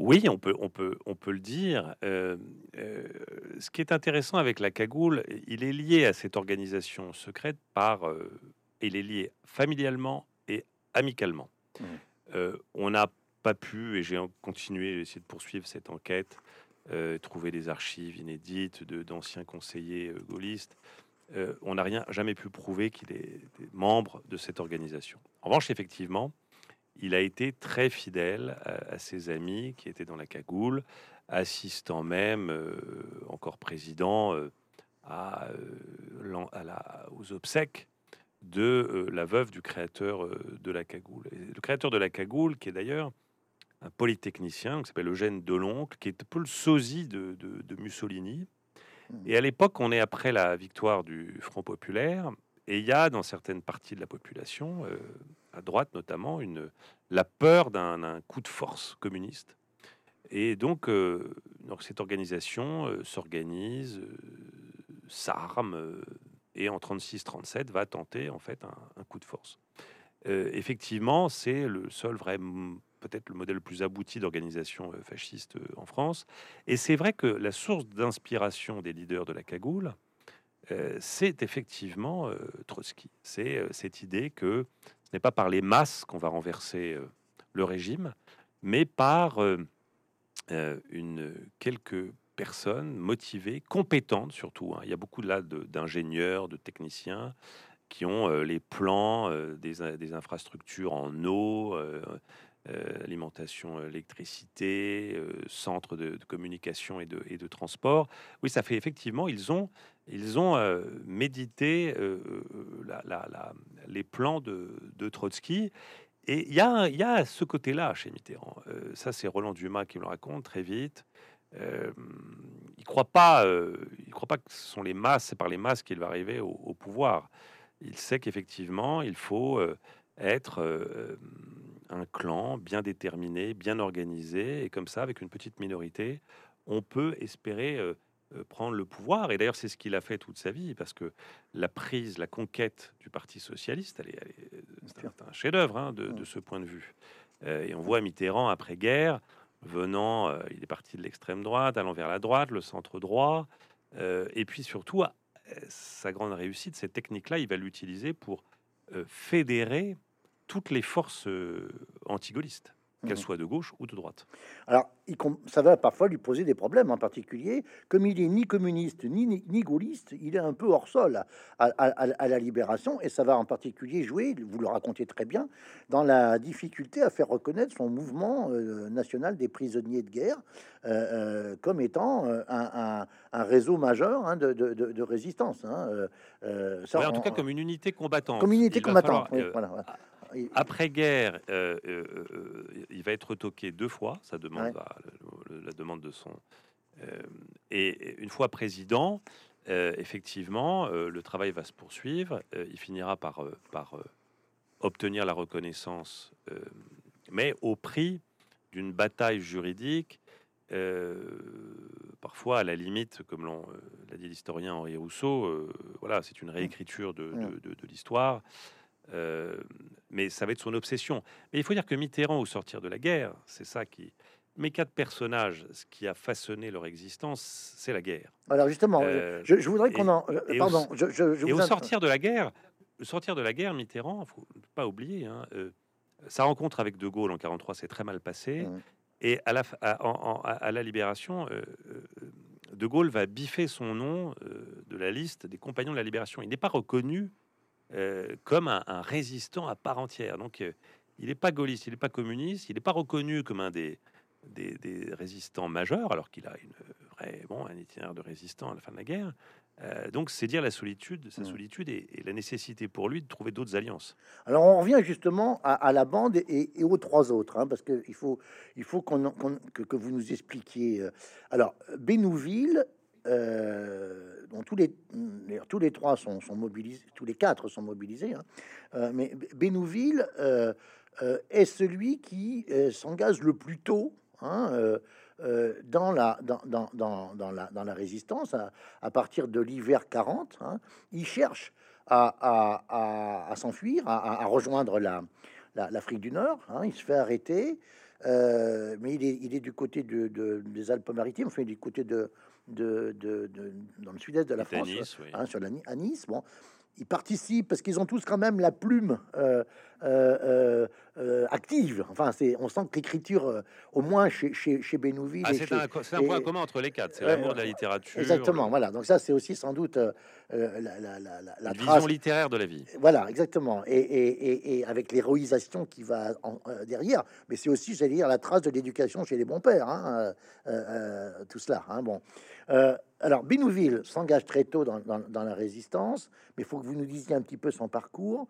S2: Oui, on peut, on peut, on peut le dire. Euh, euh, ce qui est intéressant avec la cagoule, il est lié à cette organisation secrète par, euh, il est lié familialement et amicalement. Mmh. on n'a pas pu, et j'ai continué, essayé de poursuivre cette enquête, trouver des archives inédites de d'anciens conseillers gaullistes. on n'a rien, jamais pu prouver qu'il est membre de cette organisation. En revanche, effectivement, il a été très fidèle à, ses amis qui étaient dans la cagoule, assistant même, euh, encore président, euh, à, euh, la, aux obsèques de la veuve du créateur de la cagoule. le créateur de la cagoule, qui est d'ailleurs un polytechnicien, qui s'appelle Eugène Deloncle, qui est un peu le sosie de, Mussolini. Mmh. Et à l'époque, on est après la victoire du Front populaire, et il y a dans certaines parties de la population à droite notamment, une, la peur d'un coup de force communiste. Et donc, euh, cette organisation euh, s'organise, euh, s'arme, et en 36-37 va tenter en fait un, coup de force. effectivement, c'est le seul vrai, peut-être le modèle le plus abouti d'organisation fasciste en France. Et c'est vrai que la source d'inspiration des leaders de la cagoule, c'est effectivement Trotsky. C'est cette idée que ce n'est pas par les masses qu'on va renverser euh, le régime, mais par euh, euh, une, quelques personnes motivées, compétentes surtout. Hein. Il y a beaucoup là d'ingénieurs, de, techniciens qui ont les plans des, infrastructures en eau, alimentation, électricité, centre de, communication et de, transport. Oui, ça fait effectivement, ils ont, ils ont médité la, la, les plans de, Trotsky. Et il y a, y a ce côté-là chez Mitterrand. Euh, ça, c'est Roland Dumas qui me le raconte très vite. Euh, il croit pas, euh, croit pas que ce sont les masses, c'est par les masses qu'il va arriver au, pouvoir. Il sait qu'effectivement, il faut être un clan bien déterminé, bien organisé, et comme ça, avec une petite minorité, on peut espérer euh, prendre le pouvoir. Et d'ailleurs, c'est ce qu'il a fait toute sa vie, parce que la prise, la conquête du Parti socialiste, elle est, c'est un, chef-d'œuvre hein, de, ce point de vue. Euh, et on voit Mitterrand après-guerre venant, euh, il est parti de l'extrême droite, allant vers la droite, le centre droit, et puis surtout, sa grande réussite, cette technique-là, il va l'utiliser pour fédérer toutes les forces antigaullistes qu'elle mmh. soit de gauche ou de droite.
S1: Alors, ça va parfois lui poser des problèmes, en particulier, comme il est ni communiste ni, ni, gaulliste, il est un peu hors sol à, la libération, et ça va en particulier jouer, vous le racontez très bien, dans la difficulté à faire reconnaître son mouvement euh, national des prisonniers de guerre euh, euh, comme étant un, réseau majeur hein, de, résistance. Hein,
S2: ça, en tout cas, comme une unité combattante.
S1: Comme une unité combattante, il-
S2: Après-guerre, euh, euh, euh, il va être retoqué deux fois, ça demande
S1: Ouais.
S2: la, demande de son. et une fois président, effectivement, le travail va se poursuivre. il finira par, par obtenir la reconnaissance, mais au prix d'une bataille juridique, euh, parfois à la limite, comme l'a dit l'historien Henri Rousseau, euh, voilà, c'est une réécriture de, de- de- de l'histoire. Euh, mais ça va être son obsession. Mais il faut dire que Mitterrand, au sortir de la guerre, c'est ça qui. Mes quatre personnages, ce qui a façonné leur existence, c'est la guerre.
S1: Alors justement,
S2: Euh,
S1: je, je voudrais qu'on en... euh,
S2: au-
S1: pardon, je, je, je
S2: Et
S1: vous
S2: au sortir de la guerre, sortir de la guerre, Mitterrand, faut pas oublier, hein, euh, sa rencontre avec De Gaulle en 43 s'est très mal passée.
S1: Mhm.
S2: Et à la, f- à, en- en- à- à la libération, euh, euh, De Gaulle va biffer son nom euh, de la liste des compagnons de la libération. Il n'est pas reconnu euh, comme un, un résistant à part entière. Donc, euh, il n'est pas gaulliste, il n'est pas communiste, il n'est pas reconnu comme un des, des, des résistants majeurs, alors qu'il a une vraie, bon, un itinéraire de résistant à la fin de la guerre. Euh, donc, c'est dire la solitude, sa
S1: Mhm.
S2: solitude et, et la nécessité pour lui de trouver d'autres alliances.
S1: Alors on revient justement à, à la bande et, et aux trois autres, hein, parce qu'il faut, il faut qu'on, que, que vous nous expliquiez. Alors Bénouville, euh, dont tous les, tous les trois sont, mobilisés, tous les quatre sont mobilisés, hein, euh, mais Bénouville euh, euh, est celui qui euh, s'engage le plus tôt. hein, euh, euh, dans, la, dans, dans, dans, la, dans la résistance, à, partir de l'hiver 40, hein, il cherche à, à- à- s'enfuir, à, rejoindre la, la- l'Afrique du Nord. hein. il se fait arrêter, euh, mais il est, il est du côté de, de- des Alpes-Maritimes, enfin, il est du côté de, de, de- de- dans le sud-est de la France,
S2: Nice, oui.
S1: hein, sur la, à Nice. Bon, ils participent parce qu'ils ont tous quand même la plume euh, euh, euh, active. Enfin, c'est, on sent que l'écriture, au moins chez, chez, chez
S2: Ah, c'est un, un point
S1: et-
S2: commun entre les quatre, c'est l'amour de la littérature,
S1: Exactement,
S2: le-
S1: voilà. Donc ça, c'est aussi sans doute la, la, la, la- la
S2: une
S1: trace
S2: vision littéraire de la vie.
S1: voilà, exactement. Et, et, et, avec l'héroïsation qui va en- derrière, mais c'est aussi, j'allais dire, la trace de l'éducation chez les bons pères, hein, tout cela. Hein, bon. Euh, alors, Binouville s'engage très tôt dans, la résistance, mais il faut que vous nous disiez un petit peu son parcours.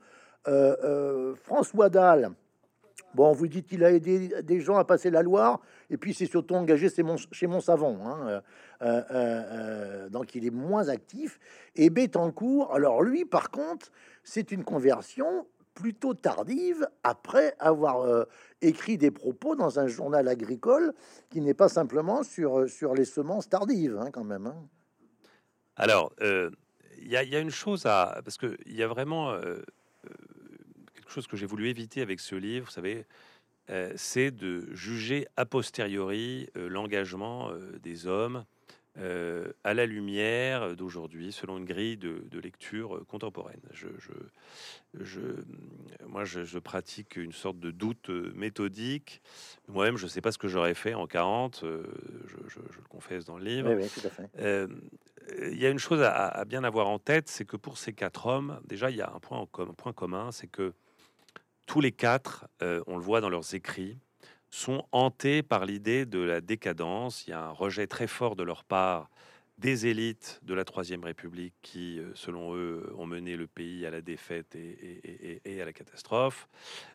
S1: Euh, euh, François Dalle, bon, vous dites qu'il a aidé des gens à passer la Loire, et puis c'est surtout engagé chez Mont, chez. Hein, donc il est moins actif. Et Bettencourt, alors lui, par contre, c'est une conversion plutôt tardive après avoir euh, écrit des propos dans un journal agricole qui n'est pas simplement sur, euh, sur les semences tardives, hein, quand même. hein.
S2: Alors, euh, il y, a- une chose à... Parce qu'il y a vraiment quelque chose que j'ai voulu éviter avec ce livre, vous savez, c'est de juger a posteriori l'engagement des hommes euh, à la lumière d'aujourd'hui, selon une grille de, de lecture contemporaine. Je, je, je- moi, je, je pratique une sorte de doute méthodique. Moi-même, je ne sais pas ce que j'aurais fait en 40, euh, je, le confesse dans le livre.
S1: Oui, oui, tout à fait.
S2: Euh, il y a une chose à, à bien avoir en tête, c'est que pour ces quatre hommes, déjà, il y a un point, en com- un point commun, c'est que tous les quatre, on le voit dans leurs écrits, sont hantés par l'idée de la décadence. Il y a un rejet très fort de leur part des élites de la Troisième République qui, euh, selon eux, ont mené le pays à la défaite et, et- et- et à la catastrophe.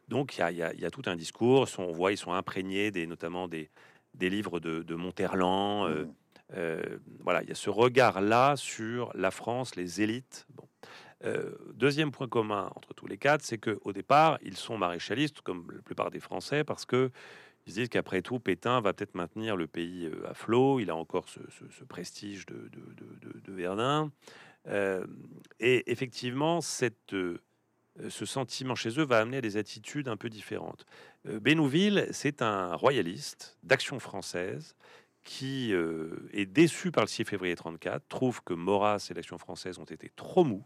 S2: Donc il y a, il y a- il y a tout un discours. On voit, ils sont imprégnés des, notamment des, des livres de, de Monterland. euh,
S1: Mhm.
S2: euh, voilà, il y a ce regard-là sur la France, les élites. Bon. Euh, deuxième point commun entre tous les quatre, c'est qu'au départ, ils sont maréchalistes, comme la plupart des Français, parce que ils se disent qu'après tout, Pétain va peut-être maintenir le pays euh, à flot. Il a encore ce, prestige de, Verdun. Euh, et effectivement, cette, euh, ce sentiment chez eux va amener à des attitudes un peu différentes. Bénouville, c'est un royaliste d'action française qui est déçu par le 6 février 34, trouve que Maurras et l'action française ont été trop mous.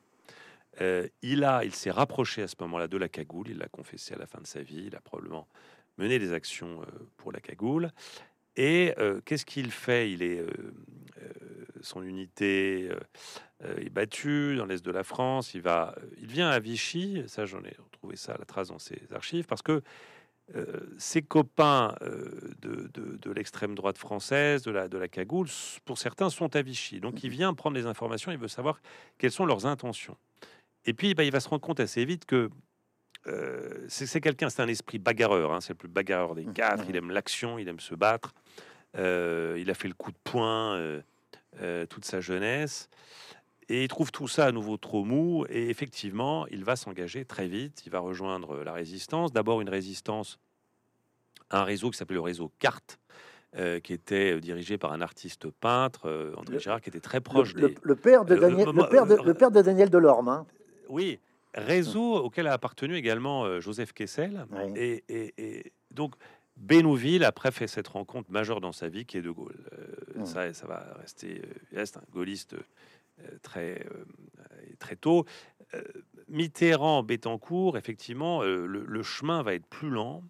S2: Il a, il s'est rapproché à ce moment-là de la cagoule. Il l'a confessé à la fin de sa vie. Il a probablement mené des actions euh, pour la cagoule. Et euh, qu'est-ce qu'il fait? Il est euh, euh, son unité est battue dans l'est de la France. Il va, il vient à Vichy. Ça, j'en ai retrouvé ça à la trace dans ses archives parce que ses copains de, de- de l'extrême droite française, de la, de la cagoule, pour certains sont à Vichy. Donc il vient prendre les informations, il veut savoir quelles sont leurs intentions. Et puis bah, il va se rendre compte assez vite que c'est quelqu'un, c'est un esprit bagarreur, hein, c'est le plus bagarreur des mmh, quatre. Il aime l'action, il aime se battre. il a fait le coup de poing toute sa jeunesse. Et il trouve tout ça à nouveau trop mou. Et effectivement, il va s'engager très vite. Il va rejoindre la résistance. D'abord, une résistance, un réseau qui s'appelait le réseau Carte, euh, qui était euh, dirigé par un artiste peintre, euh, André Gérard, qui était très proche
S1: le, le, père de Daniel, le, père de, le père de Daniel Delorme. Hein.
S2: Oui, réseau auquel a appartenu également Joseph Kessel. Et, et, donc, Bénouville, après, fait cette rencontre majeure dans sa vie qui est De Gaulle. ça, ça va rester. il reste un gaulliste très, très tôt. Mitterrand, Bettencourt, effectivement, le, chemin va être plus lent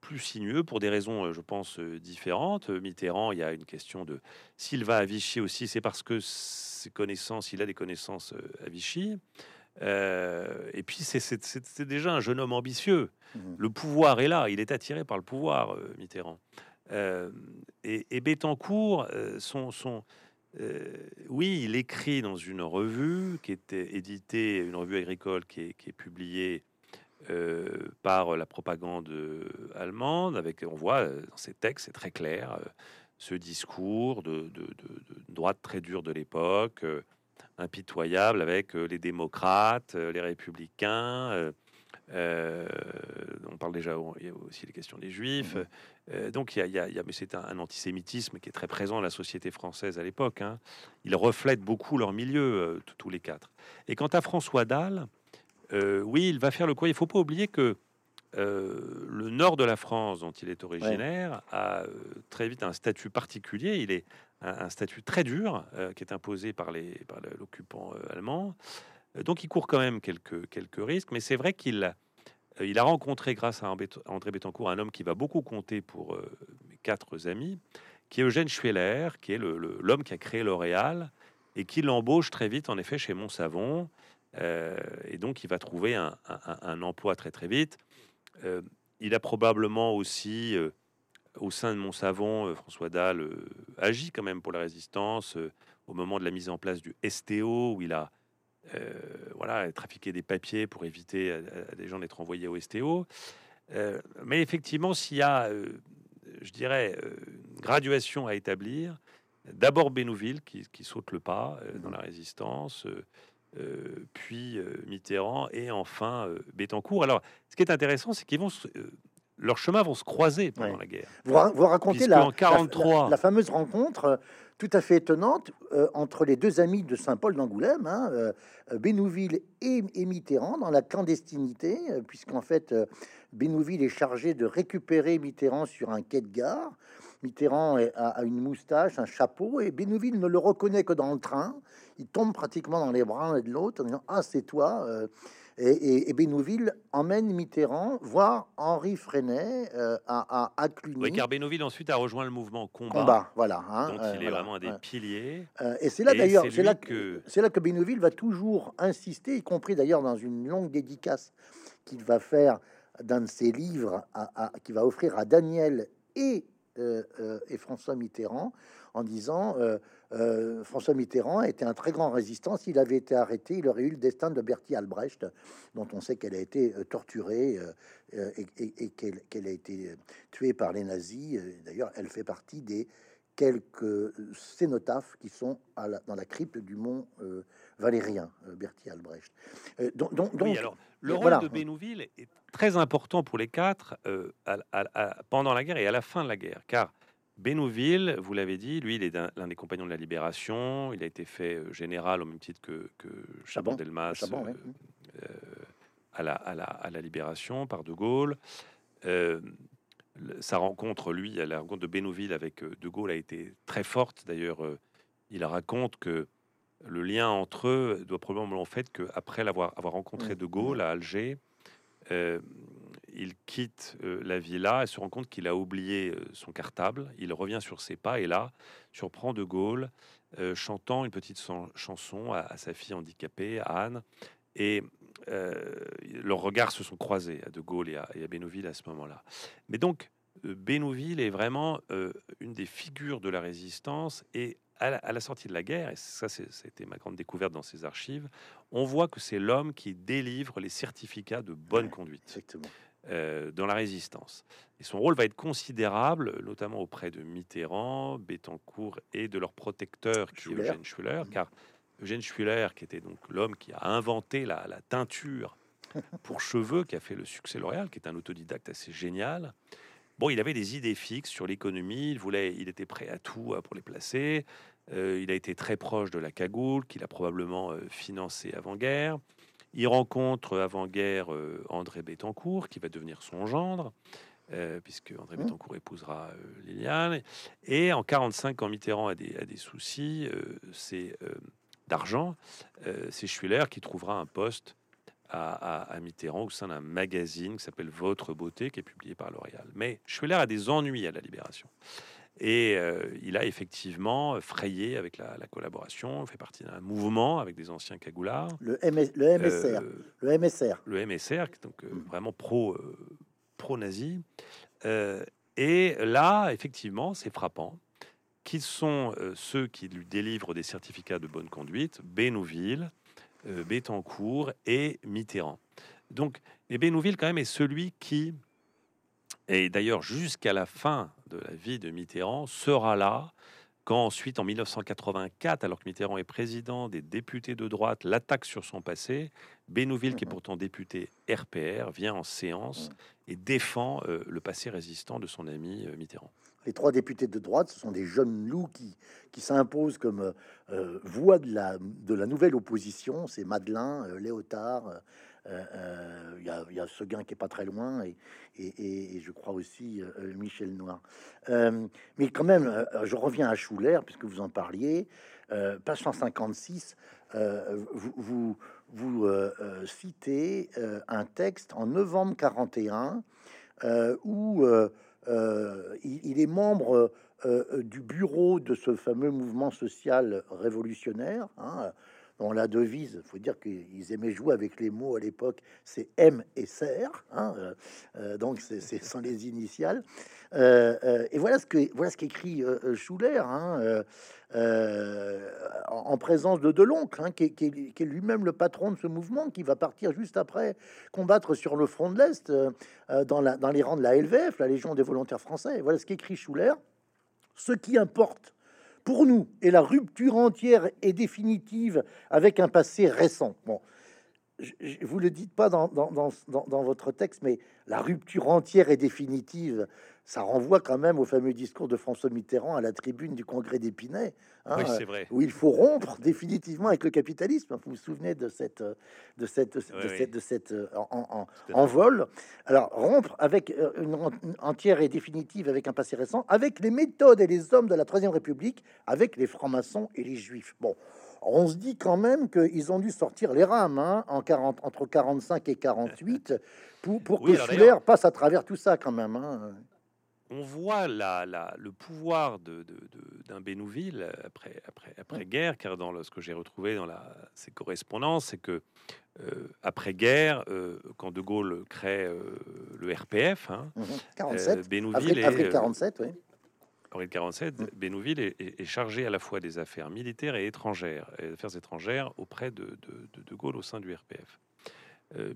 S2: plus sinueux pour des raisons, je pense, différentes. Mitterrand, il y a une question de s'il va à Vichy aussi, c'est parce que ses connaissances, il a des connaissances à Vichy. Et puis, c'est déjà un jeune homme ambitieux. Mmh le pouvoir est là, il est attiré par le pouvoir, Mitterrand. et, et Bettencourt, son, son, oui, il écrit dans une revue qui était éditée, une revue agricole qui est, qui est publiée euh, par la propagande euh, allemande. Avec, on voit euh, dans ces textes, c'est très clair, ce discours de, droite très dur de l'époque, impitoyable avec les démocrates, les républicains. on parle déjà il y a aussi les questions des juifs. Mmh donc il y, a, mais c'est un, antisémitisme qui est très présent dans la société française à l'époque. Hein. Ils reflètent beaucoup leur milieu, tous les quatre. Et quant à François Dalle, euh, oui, il va faire le quoi? Il faut pas oublier que euh, le nord de la France, dont il est originaire, a euh, très vite un statut particulier. Il est un, statut très dur qui est imposé par l'occupant allemand. Donc, il court quand même quelques, quelques risques. Mais c'est vrai qu'il il a rencontré, grâce à André Bettencourt, un homme qui va beaucoup compter pour mes quatre amis, qui est Eugène Schweller, qui est l'homme qui a créé L'Oréal et qui l'embauche très vite, en effet, chez Montsavon. Euh, et donc, il va trouver un, emploi très très vite. Euh, il a probablement aussi, euh, au sein de Montsavon, François Dalle agit quand même pour la résistance au moment de la mise en place du STO, où il a voilà, trafiqué des papiers pour éviter à, des gens d'être envoyés au STO. mais effectivement, s'il y a, je dirais, une graduation à établir, d'abord Bénouville qui, saute le pas dans la résistance, euh, puis euh, Mitterrand et enfin euh, Bettencourt. Alors, ce qui est intéressant, c'est qu'ils vont leurs chemins vont se croiser pendant la guerre.
S1: Vous, vous racontez la, 43... La, fameuse rencontre tout à fait étonnante entre les deux amis de Saint-Paul d'Angoulême, hein, Bénouville et, Mitterrand, dans la clandestinité, puisqu'en fait, Bénouville est chargé de récupérer Mitterrand sur un quai de gare. Mitterrand a, une moustache, un chapeau, et Bénouville ne le reconnaît que dans le train. Il tombe pratiquement dans les bras de l'autre en disant Ah, c'est toi. Euh. Et, et, Bénouville emmène Mitterrand voir Henri Freinet euh, à, à, Cluny.
S2: Oui, car Bénouville ensuite a rejoint le mouvement combat.
S1: voilà.
S2: Hein, il est vraiment un des piliers.
S1: Euh, et c'est là d'ailleurs, c'est là que c'est là que Bénouville va toujours insister, y compris d'ailleurs dans une longue dédicace qu'il va faire dans de ses livres, à, qu'il va offrir à Daniel et euh, euh, et François Mitterrand en disant euh, François Mitterrand était un très grand résistant. S'il avait été arrêté, il aurait eu le destin de Bertie Albrecht, dont on sait qu'elle a été torturée et, qu'elle a été tuée par les nazis. D'ailleurs, elle fait partie des quelques cénotaphes qui sont dans la crypte du mont Valérien, Bertie Albrecht.
S2: donc, donc, alors, le rôle de Bénouville est très important pour les quatre euh, pendant la guerre et à la fin de la guerre, car Bénouville, vous l'avez dit, lui, il est l'un des compagnons de la Libération. Il a été fait euh, général au même titre que, que euh, à, la, à, la, à, la, Libération par De Gaulle. sa rencontre, lui, la rencontre de Bénouville avec De Gaulle a été très forte. D'ailleurs, il raconte que le lien entre eux doit probablement au fait qu'après l'avoir avoir rencontré mmh. De Gaulle à Alger, euh, il quitte euh, la villa et se rend compte qu'il a oublié euh, son cartable. Il revient sur ses pas et là surprend De Gaulle chantant une petite chanson à, sa fille handicapée, Anne. Et leurs regards se sont croisés à De Gaulle et à, et Bénouville à ce moment-là. Mais donc, Bénouville est vraiment une des figures de la résistance et à la, à la sortie de la guerre, et ça c'était ma grande découverte dans ces archives, on voit que c'est l'homme qui délivre les certificats de bonne
S1: Ouais.
S2: conduite
S1: Exactement.
S2: euh, dans la résistance. Et son rôle va être considérable, notamment auprès de Mitterrand, Bettencourt et de leur protecteur, qui
S1: Schuller.
S2: est Eugène Schuller,
S1: Mhm.
S2: car Eugène Schuller, qui était donc l'homme qui a inventé la, la teinture (laughs) pour cheveux, qui a fait le succès L'Oréal, qui est un autodidacte assez génial. Bon, il avait des idées fixes sur l'économie, il voulait, il était prêt à tout pour les placer. Euh, il a été très proche de la cagoule, qu'il a probablement euh, financé avant-guerre. Il rencontre avant-guerre euh, André Bettencourt, qui va devenir son gendre, euh, puisque André
S1: Mmh.
S2: Bettencourt épousera Liliane. Et en 45, quand Mitterrand a des, a des soucis, c'est d'argent, c'est Schuller qui trouvera un poste à Mitterrand au sein d'un magazine qui s'appelle Votre Beauté, qui est publié par L'Oréal. Mais Schuller a des ennuis à la Libération. Et euh, il a effectivement frayé avec la, la collaboration, fait partie d'un mouvement avec des anciens cagoulards.
S1: Le, MS le MSR.
S2: Euh,
S1: le MSR.
S2: le MSR, qui donc euh,
S1: Mm.
S2: vraiment pro, pro-nazi. Et là, effectivement, c'est frappant qu'ils sont ceux qui lui délivrent des certificats de bonne conduite, Bénouville, Bettencourt et Mitterrand. Donc, et Bénouville, quand même, est celui qui, et d'ailleurs jusqu'à la fin de la vie de Mitterrand, sera là quand ensuite, en 1984, alors que Mitterrand est président, des députés de droite l'attaquent sur son passé, Bénouville, qui est pourtant député RPR, vient en séance et défend euh, le passé résistant de son ami euh, Mitterrand.
S1: Les trois députés de droite, ce sont des jeunes loups qui, qui s'imposent comme euh, voix de la, de la nouvelle opposition. C'est Madelin, euh, Léotard, il y, a, y a Seguin qui est pas très loin, et, je crois aussi euh, euh, Michel Noir. Euh, mais quand même, euh, je reviens à Schuller, puisque vous en parliez. Euh, page 156, euh, vous, vous, vous, euh, euh, citez euh, un texte en novembre 41 euh, où euh, euh, il, il est membre euh, euh, du bureau de ce fameux mouvement social révolutionnaire, hein, dont la devise, il faut dire qu'ils aimaient jouer avec les mots à l'époque, c'est M et SR, hein, euh, euh, donc c'est sans les initiales. Euh, et voilà ce que voilà ce qu'écrit Schuller hein, en, en présence de Deloncle, hein, qui, est- lui-même le patron de ce mouvement, qui va partir juste après combattre sur le front de l'Est. dans, dans les rangs de la LVF, la Légion des volontaires français. Et voilà ce qu'écrit Schuller. Ce qui importe pour nous est la rupture entière et définitive avec un passé récent. Bon, je, vous le dites pas dans votre texte, mais la rupture entière et définitive, ça renvoie quand même au fameux discours de François Mitterrand à la tribune du congrès d'Épinay. hein,
S2: oui, c'est vrai.
S1: où il faut rompre définitivement avec le capitalisme. Vous vous souvenez de cette, de cette, de
S2: Oui,
S1: cette, de cette euh, en, en-
S2: Tout à fait.
S1: en vol. Alors rompre avec euh, une en- une entière et définitive avec un passé récent, avec les méthodes et les hommes de la Troisième République, avec les francs-maçons et les juifs. Bon. On se dit quand même qu'ils ont dû sortir les rames hein, en 40, entre 45 et 48 pour, que
S2: d'ailleurs-
S1: passe à travers tout ça quand même. hein.
S2: On voit la, la- le pouvoir de, de- de- d'un Bénouville après, après, après guerre, car dans le- ce que j'ai retrouvé dans la, ces correspondances, c'est que euh, après guerre, euh, quand De Gaulle crée euh, le RPF, hein, euh,
S1: 47,
S2: Bénouville
S1: avril,
S2: est,
S1: avril 47, oui.
S2: avril 47,
S1: Mm.
S2: Bénouville est, est- est chargé à la fois des affaires militaires et étrangères, et affaires étrangères auprès de de, Gaulle au sein du RPF.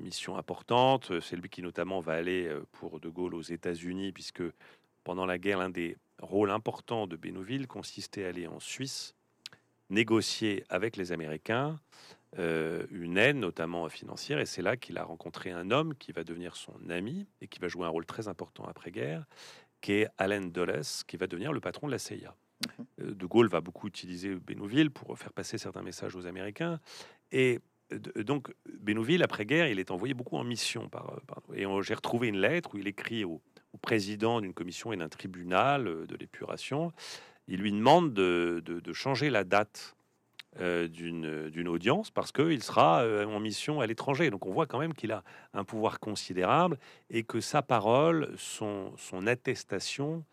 S2: Mission importante, c'est lui qui notamment va aller pour De Gaulle aux États-Unis, puisque pendant la guerre, l'un des rôles importants de Bénouville consistait à aller en Suisse négocier avec les Américains euh, une aide, notamment financière, et c'est là qu'il a rencontré un homme qui va devenir son ami et qui va jouer un rôle très important après-guerre, qui est Allen Dulles, qui va devenir le patron de la CIA. Euh, De Gaulle va beaucoup utiliser Bénouville pour faire passer certains messages aux Américains. Et donc, Bénouville, après-guerre, il est envoyé beaucoup en mission. Par, par- et j'ai retrouvé une lettre où il écrit au, au président d'une commission et d'un tribunal euh, de l'épuration. Il lui demande de, changer la date euh, d'une audience parce qu'il sera euh, en mission à l'étranger. Donc on voit quand même qu'il a un pouvoir considérable et que sa parole, son, attestation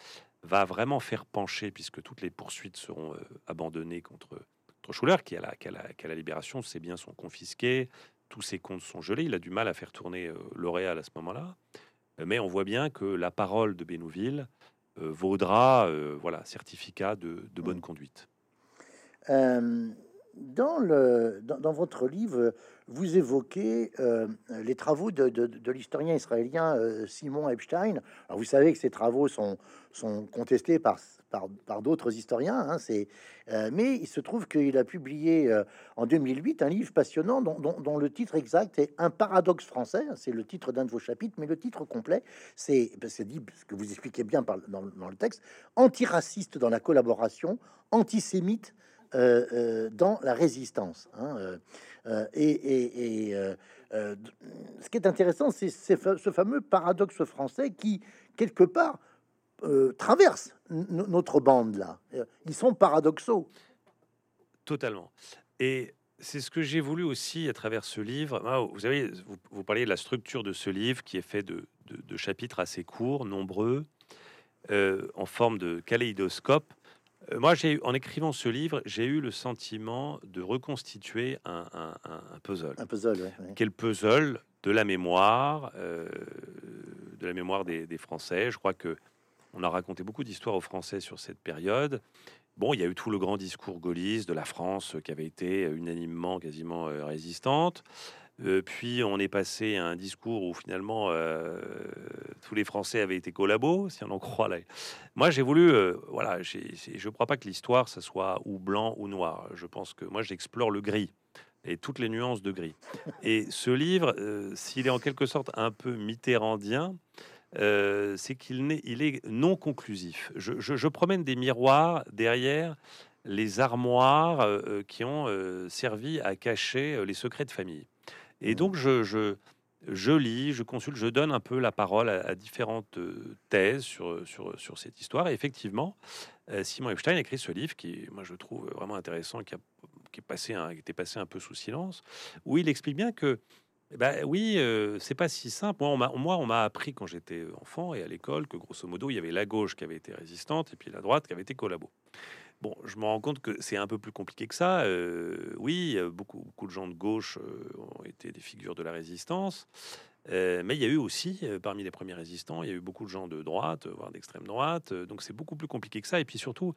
S2: va vraiment faire pencher, puisque toutes les poursuites seront abandonnées contre, contre Schuller, qui à, la, la, libération, ses biens sont confisqués, tous ses comptes sont gelés. Il a du mal à faire tourner L'Oréal à ce moment-là. Mais on voit bien que la parole de Bénouville euh, vaudra euh, voilà, certificat de, de bonne conduite.
S1: Euh, dans, le, dans, votre livre, vous évoquez euh, les travaux de, de, l'historien israélien euh, Simon Epstein. Alors vous savez que ces travaux sont, sont contestés par, par, d'autres historiens, hein, c'est, mais il se trouve qu'il a publié en 2008 un livre passionnant dont, le titre exact est Un paradoxe français. C'est le titre d'un de vos chapitres, mais le titre complet, c'est, c'est dit, ce que vous expliquez bien par, dans, le texte, antiraciste dans la collaboration, antisémite euh, euh, dans la résistance. Hein, euh, et, ce qui est intéressant, c'est ce fameux paradoxe français qui, quelque part, traverse notre bande là. Ils sont paradoxaux.
S2: Totalement. Et c'est ce que j'ai voulu aussi à travers ce livre. Ah, vous savez, vous, parlez de la structure de ce livre qui est fait de, de chapitres assez courts, nombreux, en forme de kaléidoscope. Euh, moi, j'ai en écrivant ce livre, j'ai eu le sentiment de reconstituer un, puzzle.
S1: Un puzzle,
S2: Quel puzzle de la mémoire, euh, de la mémoire des, Français. Je crois que on a raconté beaucoup d'histoires aux Français sur cette période. Bon, il y a eu tout le grand discours gaulliste de la France qui avait été unanimement quasiment euh, résistante. Euh, puis on est passé à un discours où finalement euh, tous les Français avaient été collabos, si on en croit là. Moi, j'ai voulu, euh, voilà, je ne crois pas que l'histoire, ça soit ou blanc ou noir. Je pense que moi, j'explore le gris et toutes les nuances de gris. Et ce livre, s'il est en quelque sorte un peu mitterrandien, c'est qu'il est, il est non conclusif. Je, promène des miroirs derrière les armoires qui ont servi à cacher les secrets de famille. Et mmh. donc, je, je, je, lis, je consulte, je donne un peu la parole à, différentes euh, thèses sur, sur, sur, cette histoire. Et effectivement, euh, Simon Epstein a écrit ce livre qui, moi, je trouve vraiment intéressant, qui, a, qui, est passé un, qui était passé un peu sous silence, où il explique bien que ben oui, c'est pas si simple. Moi, on m'a, appris quand j'étais enfant et à l'école que grosso modo, il y avait la gauche qui avait été résistante et puis la droite qui avait été collabo. Bon, je me rends compte que c'est un peu plus compliqué que ça. Oui, beaucoup, beaucoup de gens de gauche ont été des figures de la résistance. Euh, mais il y a eu aussi, parmi les premiers résistants, il y a eu beaucoup de gens de droite, voire d'extrême droite. donc c'est beaucoup plus compliqué que ça. Et puis surtout,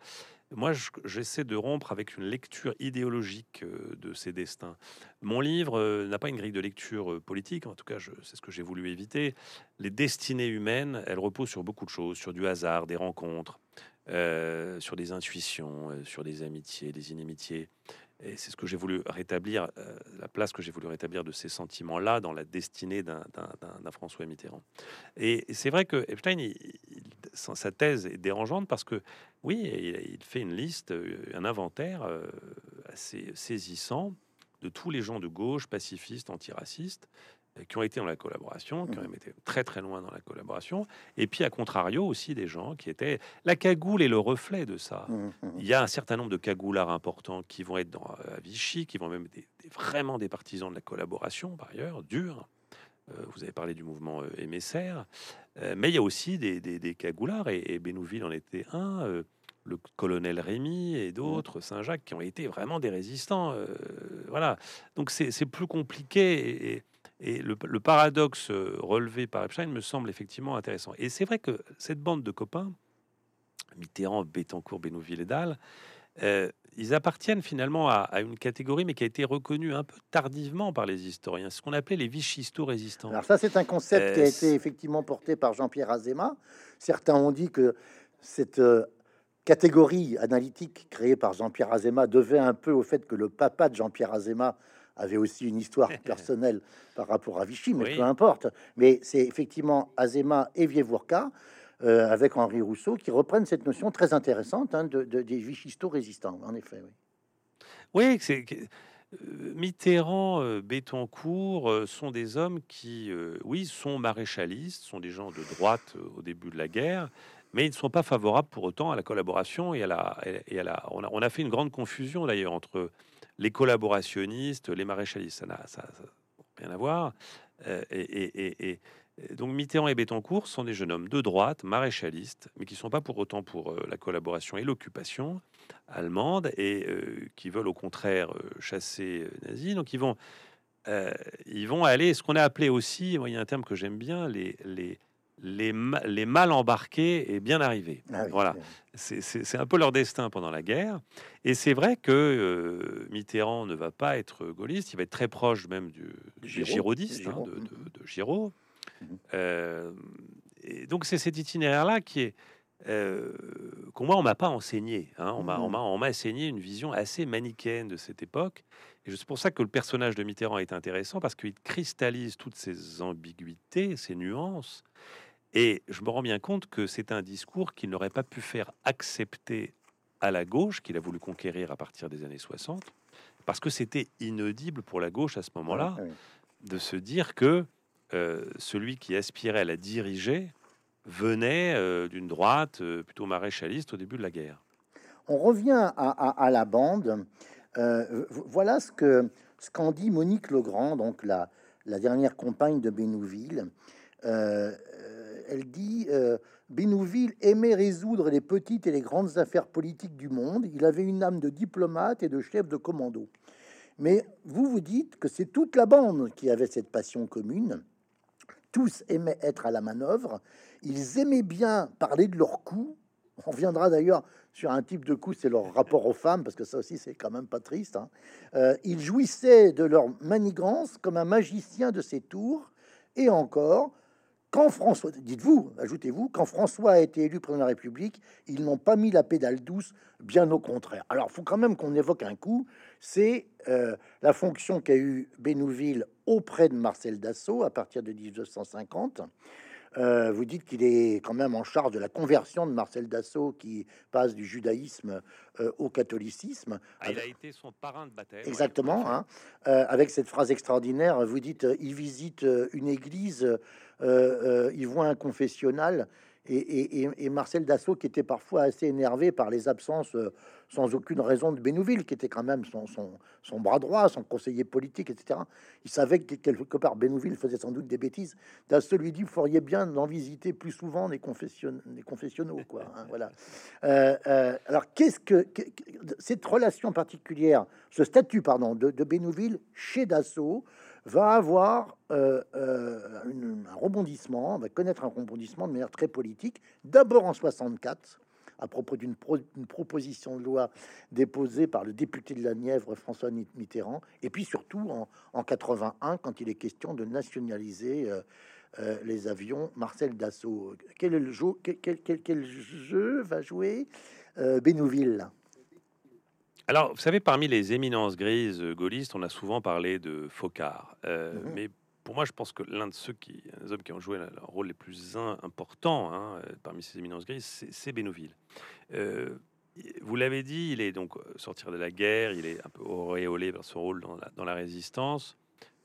S2: moi, j'essaie de rompre avec une lecture idéologique de ces destins. Mon livre n'a pas une grille de lecture politique. En tout cas, c'est ce que j'ai voulu éviter. Les destinées humaines, elles reposent sur beaucoup de choses, sur du hasard, des rencontres, euh, sur des intuitions, euh, sur des amitiés, des inimitiés. Et c'est ce que j'ai voulu rétablir, euh, la place que j'ai voulu rétablir de ces sentiments-là dans la destinée d'un François Mitterrand. Et c'est vrai que Epstein, sa thèse est dérangeante parce que, oui, il, fait une liste, un inventaire assez saisissant de tous les gens de gauche, pacifistes, antiracistes, qui ont été dans la collaboration, qui ont mmh. été très très loin dans la collaboration, et puis à contrario aussi des gens qui étaient... La cagoule est le reflet de ça. Mmh, mmh. Il y a un certain nombre de cagoulards importants qui vont être dans, à Vichy, qui vont même être vraiment des partisans de la collaboration, par ailleurs, durs. Euh, vous avez parlé du mouvement euh, émissaire, euh, mais il y a aussi des, des, cagoulards, et, et, Bénouville en était un le colonel Rémy et d'autres, Saint-Jacques, qui ont été vraiment des résistants. voilà. Donc c'est plus compliqué. Et, et le, paradoxe euh, relevé par Epstein me semble effectivement intéressant. Et c'est vrai que cette bande de copains, Mitterrand, Bettencourt, Bénouville et Dalle, euh, ils appartiennent finalement à, une catégorie, mais qui a été reconnue un peu tardivement par les historiens, ce qu'on appelait les vichisto-résistants.
S1: Alors ça, c'est un concept qui a euh, été effectivement porté par Jean-Pierre Azéma. Certains ont dit que cette catégorie analytique créée par Jean-Pierre Azéma devait un peu au fait que le papa de Jean-Pierre Azéma avait aussi une histoire (laughs) personnelle par rapport à Vichy, mais peu importe. Mais c'est effectivement Azema et Vievourka, euh, avec Henri Rousseau, qui reprennent cette notion très intéressante hein, de, des vichistos résistants, en effet.
S2: Oui, oui c'est... Euh, Mitterrand, euh, Bettencourt sont des hommes qui, oui, sont maréchalistes, sont des gens de droite au début de la guerre, mais ils ne sont pas favorables pour autant à la collaboration et à la. Et à la on, a, on a fait une grande confusion d'ailleurs entre les collaborationnistes, les maréchalistes, ça n'a rien à voir. Euh, et, donc Mitterrand et Bettencourt sont des jeunes hommes de droite, maréchalistes, mais qui ne sont pas pour autant pour euh, la collaboration et l'occupation allemande, et euh, qui veulent au contraire chasser nazis. Donc ils vont, ils vont aller, ce qu'on a appelé aussi, il y a un terme que j'aime bien, les, les les, les mal embarqués et bien arrivés.
S1: Ah
S2: voilà, c'est un peu leur destin pendant la guerre. Et c'est vrai que euh, Mitterrand ne va pas être gaulliste, il va être très proche même du, du girodiste, hein, de, de, Giraud. Mmh. Euh, et donc c'est cet itinéraire-là qui est euh, qu'on moi on m'a pas enseigné. Hein. On m'a on m'a enseigné une vision assez manichéenne de cette époque. Et c'est pour ça que le personnage de Mitterrand est intéressant parce qu'il cristallise toutes ces ambiguïtés, ces nuances. Et je me rends bien compte que c'est un discours qu'il n'aurait pas pu faire accepter à la gauche, qu'il a voulu conquérir à partir des années 60, parce que c'était inaudible pour la gauche à ce moment-là de se dire que euh, celui qui aspirait à la diriger venait euh, d'une droite euh, plutôt maréchaliste au début de la guerre.
S1: On revient à, la bande. voilà ce que ce qu'en dit Monique Legrand, donc la, la dernière compagne de Bénouville elle dit euh, Bénouville aimait résoudre les petites et les grandes affaires politiques du monde. Il avait une âme de diplomate et de chef de commando. Mais vous vous dites que c'est toute la bande qui avait cette passion commune. Tous aimaient être à la manœuvre. Ils aimaient bien parler de leurs coups. On viendra d'ailleurs sur un type de coup, c'est leur rapport aux femmes, parce que ça aussi, c'est quand même pas triste. Hein. Euh, ils jouissaient de leur manigance comme un magicien de ses tours. Et encore, quand François, dites-vous, ajoutez-vous, quand François a été élu président de la République, ils n'ont pas mis la pédale douce, bien au contraire. Alors, il faut quand même qu'on évoque un coup, c'est euh, la fonction qu'a eu Bénouville auprès de Marcel Dassault à partir de 1950. Euh, vous dites qu'il est quand même en charge de la conversion de Marcel Dassault qui passe du judaïsme euh, au catholicisme.
S2: Ah, il a été son parrain de baptême.
S1: Exactement. Hein. Euh, avec cette phrase extraordinaire, vous dites il visite une église, il voit un confessionnal et, Marcel Dassault, qui était parfois assez énervé par les absences euh, sans aucune raison de Bénouville, qui était quand même son, bras droit, son conseiller politique, etc. Il savait que quelque part Bénouville faisait sans doute des bêtises. Dassault lui dit, vous feriez bien d'en visiter plus souvent des, confession, des confessionnaux, quoi. Hein, voilà. Euh, euh, alors, qu'est-ce que, cette relation particulière, ce statut, pardon, de, de Bénouville chez Dassault va avoir euh, euh, un rebondissement, va connaître un rebondissement de manière très politique. D'abord en 64, à propos d'une proposition de loi déposée par le député de la Nièvre, François Mitterrand, et puis surtout en, en 81, quand il est question de nationaliser euh, les avions Marcel Dassault. Quel, jeu, quel jeu va jouer Bénouville
S2: alors, vous savez, parmi les éminences grises euh, gaullistes, on a souvent parlé de Focard. Euh, mmh mais pour moi, je pense que l'un de ceux qui, les hommes qui ont joué le rôle les plus importants hein, euh, parmi ces éminences grises, c'est Bénouville. vous l'avez dit, il est donc sortir de la guerre, il est un peu auréolé par son rôle dans la, dans la résistance,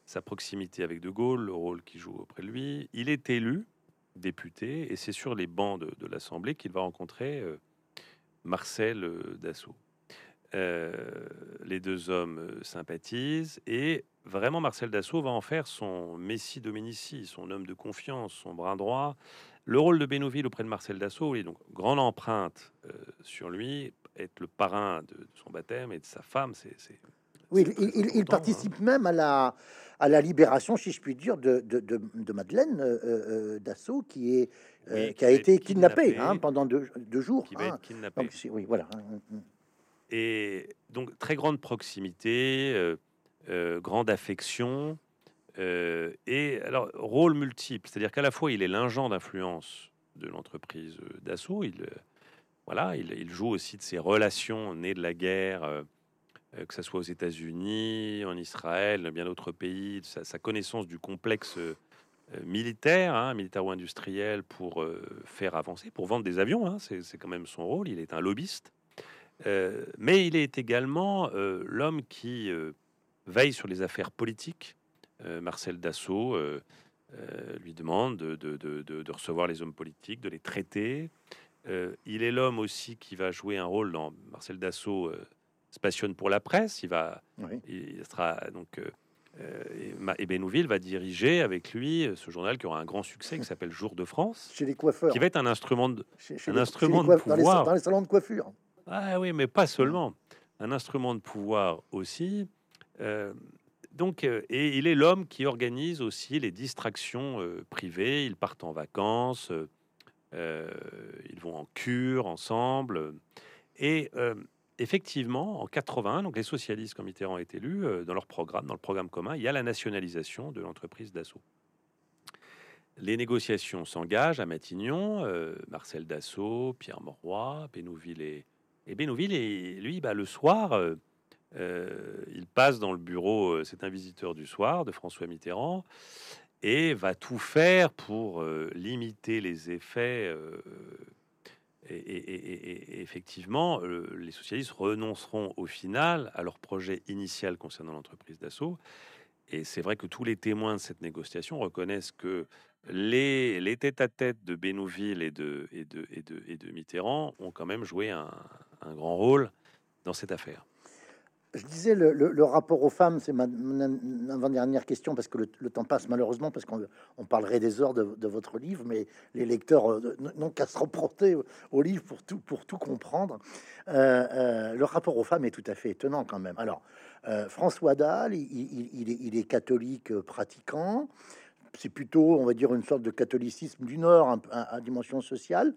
S2: sa proximité avec De Gaulle, le rôle qu'il joue auprès de lui. Il est élu député et c'est sur les bancs de, de l'Assemblée qu'il va rencontrer Marcel Dassault. Euh, les deux hommes euh, sympathisent et vraiment Marcel Dassault va en faire son Messie Dominici, son homme de confiance, son bras droit. Le rôle de Bénouville auprès de Marcel Dassault, est donc grande empreinte euh, sur lui, être le parrain de, son baptême et de sa femme, c'est
S1: oui, il, participe hein. même à la, à la libération, si je puis dire, de, de, de, Madeleine Dassault, qui, est, qui, a été kidnappée, hein, pendant deux, jours.
S2: Qui va
S1: hein.
S2: être kidnappé.
S1: oui, voilà.
S2: Et donc, très grande proximité, euh, euh, grande affection, euh, et alors, rôle multiple, c'est-à-dire qu'à la fois, il est l'ingent d'influence de l'entreprise d'assaut, il, voilà, il, joue aussi de ses relations nées de la guerre, que ce soit aux États-Unis, en Israël, bien d'autres pays, sa, connaissance du complexe militaire, hein, militaire ou industriel, pour faire avancer, pour vendre des avions, hein, c'est quand même son rôle, il est un lobbyiste. Euh, mais il est également euh, l'homme qui euh, veille sur les affaires politiques. Marcel Dassault lui demande de, recevoir les hommes politiques, de les traiter. il est l'homme aussi qui va jouer un rôle dans Marcel Dassault se passionne pour la presse. Il va, il sera donc et Bénouville va diriger avec lui ce journal qui aura un grand succès qui s'appelle Jour de France,
S1: chez les coiffeurs,
S2: qui va être un instrument de, un instrument de pouvoir
S1: dans les salons de coiffure.
S2: Ah oui, mais pas seulement. Un instrument de pouvoir aussi. Euh, donc, et il est l'homme qui organise aussi les distractions privées. Ils partent en vacances, ils vont en cure ensemble. Et effectivement, en 81, donc les socialistes, quand Mitterrand est élu, dans leur programme, dans le programme commun, il y a la nationalisation de l'entreprise Dassault. Les négociations s'engagent à Matignon, Marcel Dassault, Pierre Mauroy, Bénouville et, et Bénouville, et lui, bah, le soir, il passe dans le bureau, c'est un visiteur du soir de François Mitterrand, et va tout faire pour limiter les effets et, effectivement, les socialistes renonceront au final à leur projet initial concernant l'entreprise d'assaut. Et c'est vrai que tous les témoins de cette négociation reconnaissent que les, les tête-à-tête de Bénouville et de, Mitterrand ont quand même joué un, grand rôle dans cette affaire
S1: je disais le, rapport aux femmes, c'est ma, avant-dernière question parce que le, temps passe malheureusement parce qu'on parlerait des heures de, votre livre, mais les lecteurs euh, n'ont qu'à se reporter au livre pour tout, pour tout comprendre. Euh, euh, le rapport aux femmes est tout à fait étonnant quand même. Alors, François Dalle, il, est, catholique pratiquant. C'est plutôt, on va dire, une sorte de catholicisme du Nord à dimension sociale.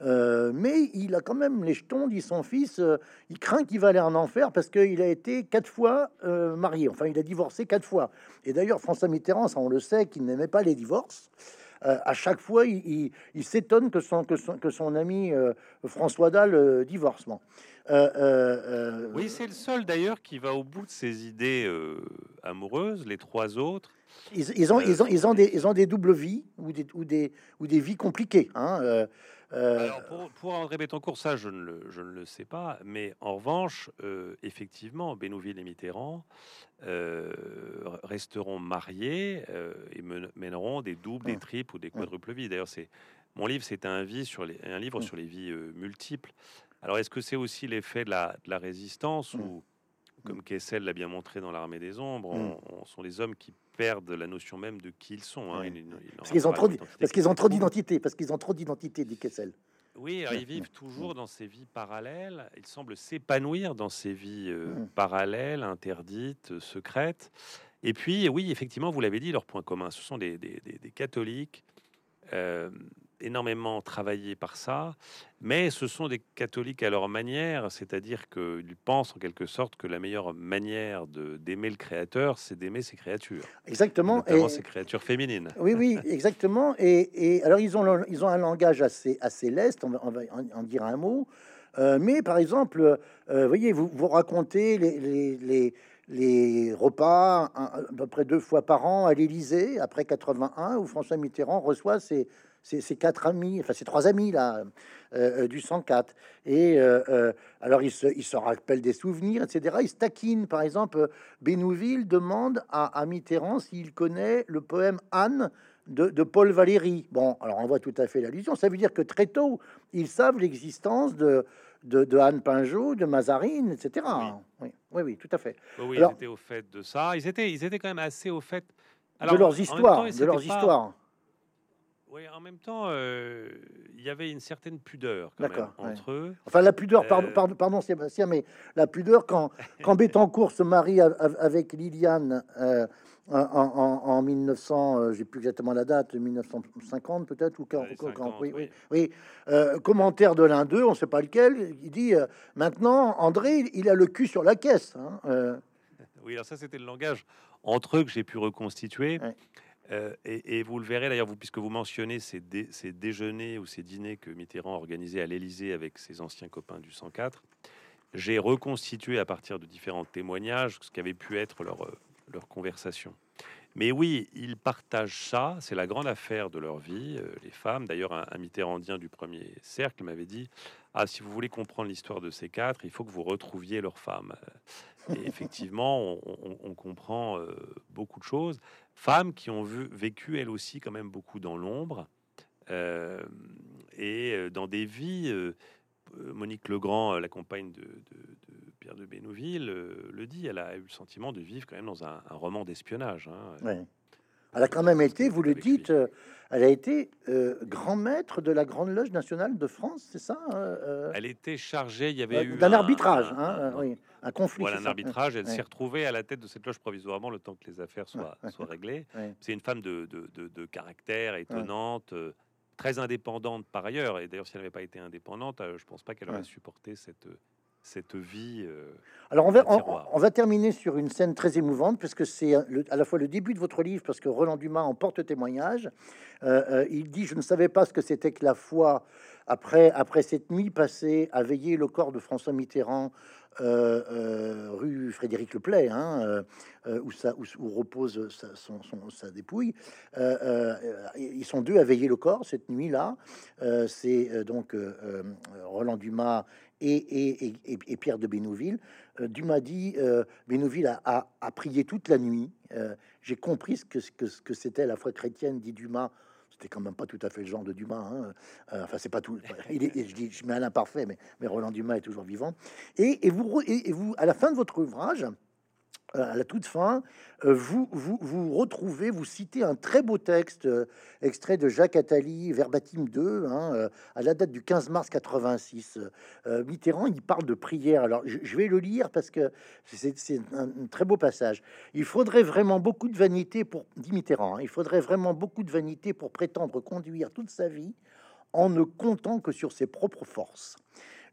S1: Euh, mais il a quand même les jetons, dit son fils. Euh, il craint qu'il va aller en enfer parce qu'il a été quatre fois euh, marié. Enfin, il a divorcé quatre fois. Et d'ailleurs, François Mitterrand, ça on le sait, qu'il n'aimait pas les divorces. à chaque fois, il, s'étonne que son, ami François Dalle divorce.
S2: Oui, c'est le seul d'ailleurs qui va au bout de ses idées amoureuses. Les trois autres.
S1: Ils, ont, ils, ont, ils, ont des, ils ont des doubles vies ou des, ou des, ou des vies compliquées. Hein.
S2: Euh, Alors pour, pour, André Betancourt, ça je ne, le, je ne, le, sais pas, mais en revanche, euh, effectivement, Bénouville et Mitterrand euh, resteront mariés et mèneront des doubles, des triples ou des quadruples vies. D'ailleurs, c'est mon livre, c'est un, vie sur les, un livre sur les vies multiples. Alors, est-ce que c'est aussi l'effet de la, de la résistance ou comme Kessel l'a bien montré dans l'Armée des Ombres, on, sont les hommes qui perdent la notion même de qui ils sont. Hein.
S1: parce qu'ils ont trop, parce qu'ils ont trop d'identité, parce qu'ils ont trop d'identité, dit Kessel.
S2: Oui, ils vivent toujours dans ces vies parallèles. Ils semblent s'épanouir dans ces vies euh, parallèles, interdites, secrètes. Et puis, oui, effectivement, vous l'avez dit, leur point commun, ce sont des, des, des, catholiques. Euh, énormément travaillé par ça, mais ce sont des catholiques à leur manière, c'est-à-dire qu'ils pensent en quelque sorte que la meilleure manière d'aimer le Créateur, c'est d'aimer ses créatures.
S1: Exactement.
S2: et ces créatures féminines.
S1: Oui, oui, (laughs) exactement. Et, et, alors, ils ont, ils ont un langage assez, assez leste, on va, on va en, dire un mot. Euh, mais par exemple, euh, voyez, vous, vous racontez les, les, les les repas à peu près deux fois par an à l'Élysée après 81 où François Mitterrand reçoit ses, ces quatre amis, enfin ces trois amis là euh, euh, du 104. Et euh, alors ils se, il se rappellent des souvenirs, etc. Ils se taquinent. Par exemple, Bénouville demande à, Mitterrand s'il connaît le poème Anne de, Paul Valéry. Bon, alors on voit tout à fait l'allusion. Ça veut dire que très tôt, ils savent l'existence de, de, Anne Pinjot, de Mazarine, etc. Oui, oui, oui, tout à fait.
S2: Oui, ils étaient au fait de ça. Ils étaient, ils étaient quand même assez au fait
S1: alors, de leurs histoires, de leurs histoires.
S2: Oui, en même temps, euh, il y avait une certaine pudeur quand même, entre eux.
S1: Enfin, la pudeur, pardon, euh, pardon, pardon, Sébastien, mais la pudeur quand, (laughs) quand Bettencourt se marie avec Liliane euh, en, en, 1900, j'ai plus exactement la date, 1950 peut-être, ou quand, oui, oui, oui. commentaire de l'un d'eux, on ne sait pas lequel, il dit maintenant, André, il a le cul sur la caisse. Hein, (laughs)
S2: oui, alors ça, c'était le langage entre eux que j'ai pu reconstituer. Euh, et, vous le verrez d'ailleurs, vous, puisque vous mentionnez ces, déjeuners ou ces dîners que Mitterrand organisait à l'Élysée avec ses anciens copains du 104, j'ai reconstitué à partir de différents témoignages ce qu'avait pu être leur, euh, leur conversation. Mais oui, ils partagent ça, c'est la grande affaire de leur vie, euh, les femmes. D'ailleurs, un, un, Mitterrandien du premier cercle m'avait dit Ah, si vous voulez comprendre l'histoire de ces quatre, il faut que vous retrouviez leurs femmes. Et effectivement, on, comprend beaucoup de choses femmes qui ont vécu elles aussi quand même beaucoup dans l'ombre euh, et euh, dans des vies. Euh, Monique Legrand, la compagne de, Pierre de Bénouville, le dit. Elle a eu le sentiment de vivre quand même dans un, roman d'espionnage. Hein.
S1: Elle a quand même été, vous le dites, euh, elle a été euh, grand maître de la Grande Loge nationale de France, c'est ça euh, euh,
S2: Elle était chargée, il y avait
S1: euh,
S2: eu
S1: D'un
S2: un-
S1: arbitrage,
S2: un-
S1: hein,
S2: un-
S1: oui, un conflit.
S2: Voilà un
S1: ça
S2: arbitrage. Elle
S1: Ouais.
S2: s'est retrouvée à la tête de cette loge provisoirement le temps que les affaires soient, (laughs) soient réglées.
S1: Ouais.
S2: C'est une femme de, de- de- de caractère étonnante, très indépendante par ailleurs. Et d'ailleurs, si elle n'avait pas été indépendante, je pense pas qu'elle aurait supporté cette, cette vie. euh,
S1: Alors on va,
S2: un
S1: on,
S2: tiroir.
S1: on va terminer sur une scène très émouvante puisque c'est euh, à la fois le début de votre livre parce que Roland Dumas en porte témoignage. Euh, il dit je ne savais pas ce que c'était que la foi après après cette nuit passée à veiller le corps de François Mitterrand euh, euh, rue Frédéric Leplay hein, euh, où, ça, où, où repose sa, son- son- sa dépouille. Ils sont deux à veiller le corps cette nuit-là. C'est donc Roland Dumas et, Pierre de Bénouville. Euh, Dumas dit euh, Bénouville a, prié toute la nuit. Euh, J'ai compris ce que, c'était la foi chrétienne, dit Dumas. C'était quand même pas tout à fait le genre de Dumas. hein. Enfin, c'est pas tout. Il je dis, je mets à l'imparfait, mais, Roland Dumas est toujours vivant. Et, vous, à la fin de votre ouvrage, à la toute fin, euh, vous, vous, retrouvez, vous citez un très beau texte, euh, extrait de Jacques Attali, Verbatim 2, hein, euh, à la date du 15 mars 86. Euh, Mitterrand, il parle de prière. Alors, je, vais le lire parce que c'est un très beau passage. Il faudrait vraiment beaucoup de vanité pour, dit Mitterrand, hein, il faudrait vraiment beaucoup de vanité pour prétendre conduire toute sa vie en ne comptant que sur ses propres forces.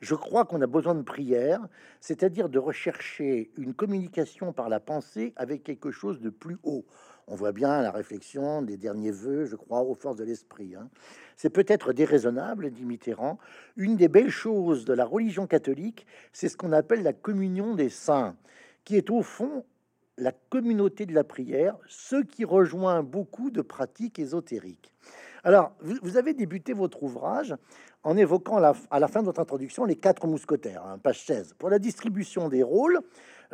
S1: Je crois qu'on a besoin de prière, c'est-à-dire de rechercher une communication par la pensée avec quelque chose de plus haut. On voit bien la réflexion des derniers vœux, je crois, aux forces de l'esprit. hein. C'est peut-être déraisonnable, dit Mitterrand. Une des belles choses de la religion catholique, c'est ce qu'on appelle la communion des saints, qui est au fond la communauté de la prière, ce qui rejoint beaucoup de pratiques ésotériques. Alors, vous, avez débuté votre ouvrage en évoquant la- à la fin de votre introduction les quatre mousquetaires, hein, page 16. Pour la distribution des rôles,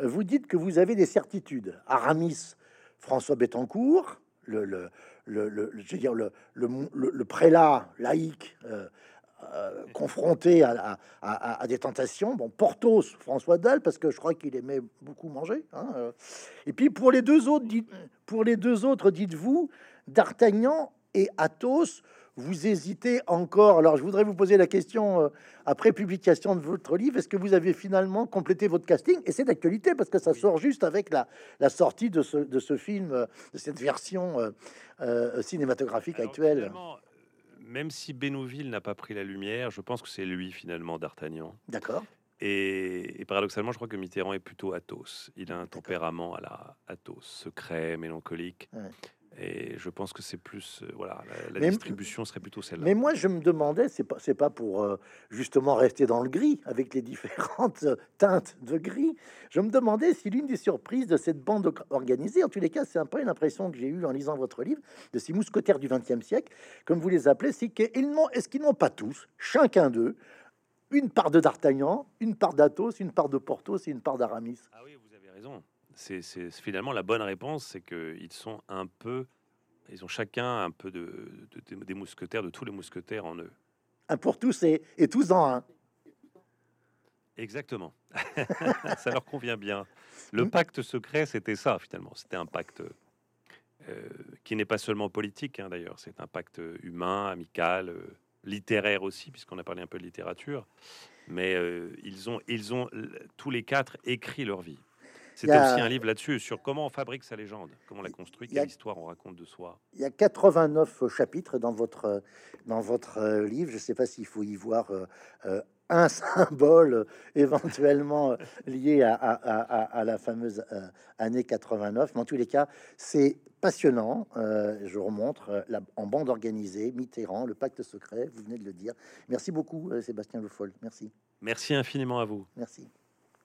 S1: euh, vous dites que vous avez des certitudes. Aramis, François Bettencourt, le, prélat laïque euh, euh, confronté à, des tentations. Bon, Porthos, François Dalle, parce que je crois qu'il aimait beaucoup manger. hein. Et puis pour les deux autres, pour les deux autres, dites-vous, D'Artagnan et Athos, vous hésitez encore. Alors, je voudrais vous poser la question euh, après publication de votre livre est-ce que vous avez finalement complété votre casting? Et c'est d'actualité parce que ça sort juste avec la, la sortie de ce, de ce film, euh, de cette version euh, cinématographique
S2: Alors,
S1: actuelle.
S2: Même si Bénouville n'a pas pris la lumière, je pense que c'est lui finalement d'Artagnan.
S1: D'accord.
S2: Et, et paradoxalement, je crois que Mitterrand est plutôt Athos. Il a un tempérament à la Athos, secret, mélancolique.
S1: Ouais.
S2: Et je pense que c'est plus, euh, voilà, la, la
S1: Mais-
S2: distribution serait plutôt celle-là.
S1: Mais moi, je me demandais, c'est pas, c'est pas pour euh, justement rester dans le gris avec les différentes euh, teintes de gris. Je me demandais si l'une des surprises de cette bande or- organisée, en tous les cas, c'est un peu une impression que j'ai eue en lisant votre livre, de ces mousquetaires du XXe siècle, comme vous les appelez, c'est qu'ils n'ont, est-ce qu'ils n'ont pas tous, chacun d'eux, une part de D'Artagnan, une part d'Athos, une part de Porthos et une part d'Aramis?
S2: Ah oui, vous avez raison. C'est finalement la bonne réponse, c'est qu'ils sont un peu, ils ont chacun un peu de, de- de- des mousquetaires, de tous les mousquetaires en eux.
S1: Un pour tous et, et tous en un.
S2: Exactement. (laughs) ça leur convient bien. Le pacte secret, c'était ça finalement. C'était un pacte euh, qui n'est pas seulement politique, hein, d'ailleurs. C'est un pacte humain, amical, euh, littéraire aussi, puisqu'on a parlé un peu de littérature. Mais euh, ils ont, ils ont tous les quatre écrit leur vie. C'est aussi un livre là-dessus sur comment on fabrique sa légende, comment on la construit,
S1: a-
S2: quelle histoire on raconte de soi.
S1: Il y a 89 chapitres dans votre, euh, dans votre euh, livre. Je ne sais pas s'il faut y voir euh, euh, un (laughs) symbole euh, éventuellement euh, lié à, à- à- à- à la fameuse euh, année 89. Mais en tous les cas, c'est passionnant. Euh, je remontre euh, la- en bande organisée, Mitterrand, le pacte secret, vous venez de le dire. Merci beaucoup, euh, Sébastien Le Foll. Merci.
S2: Merci infiniment à vous.
S1: Merci.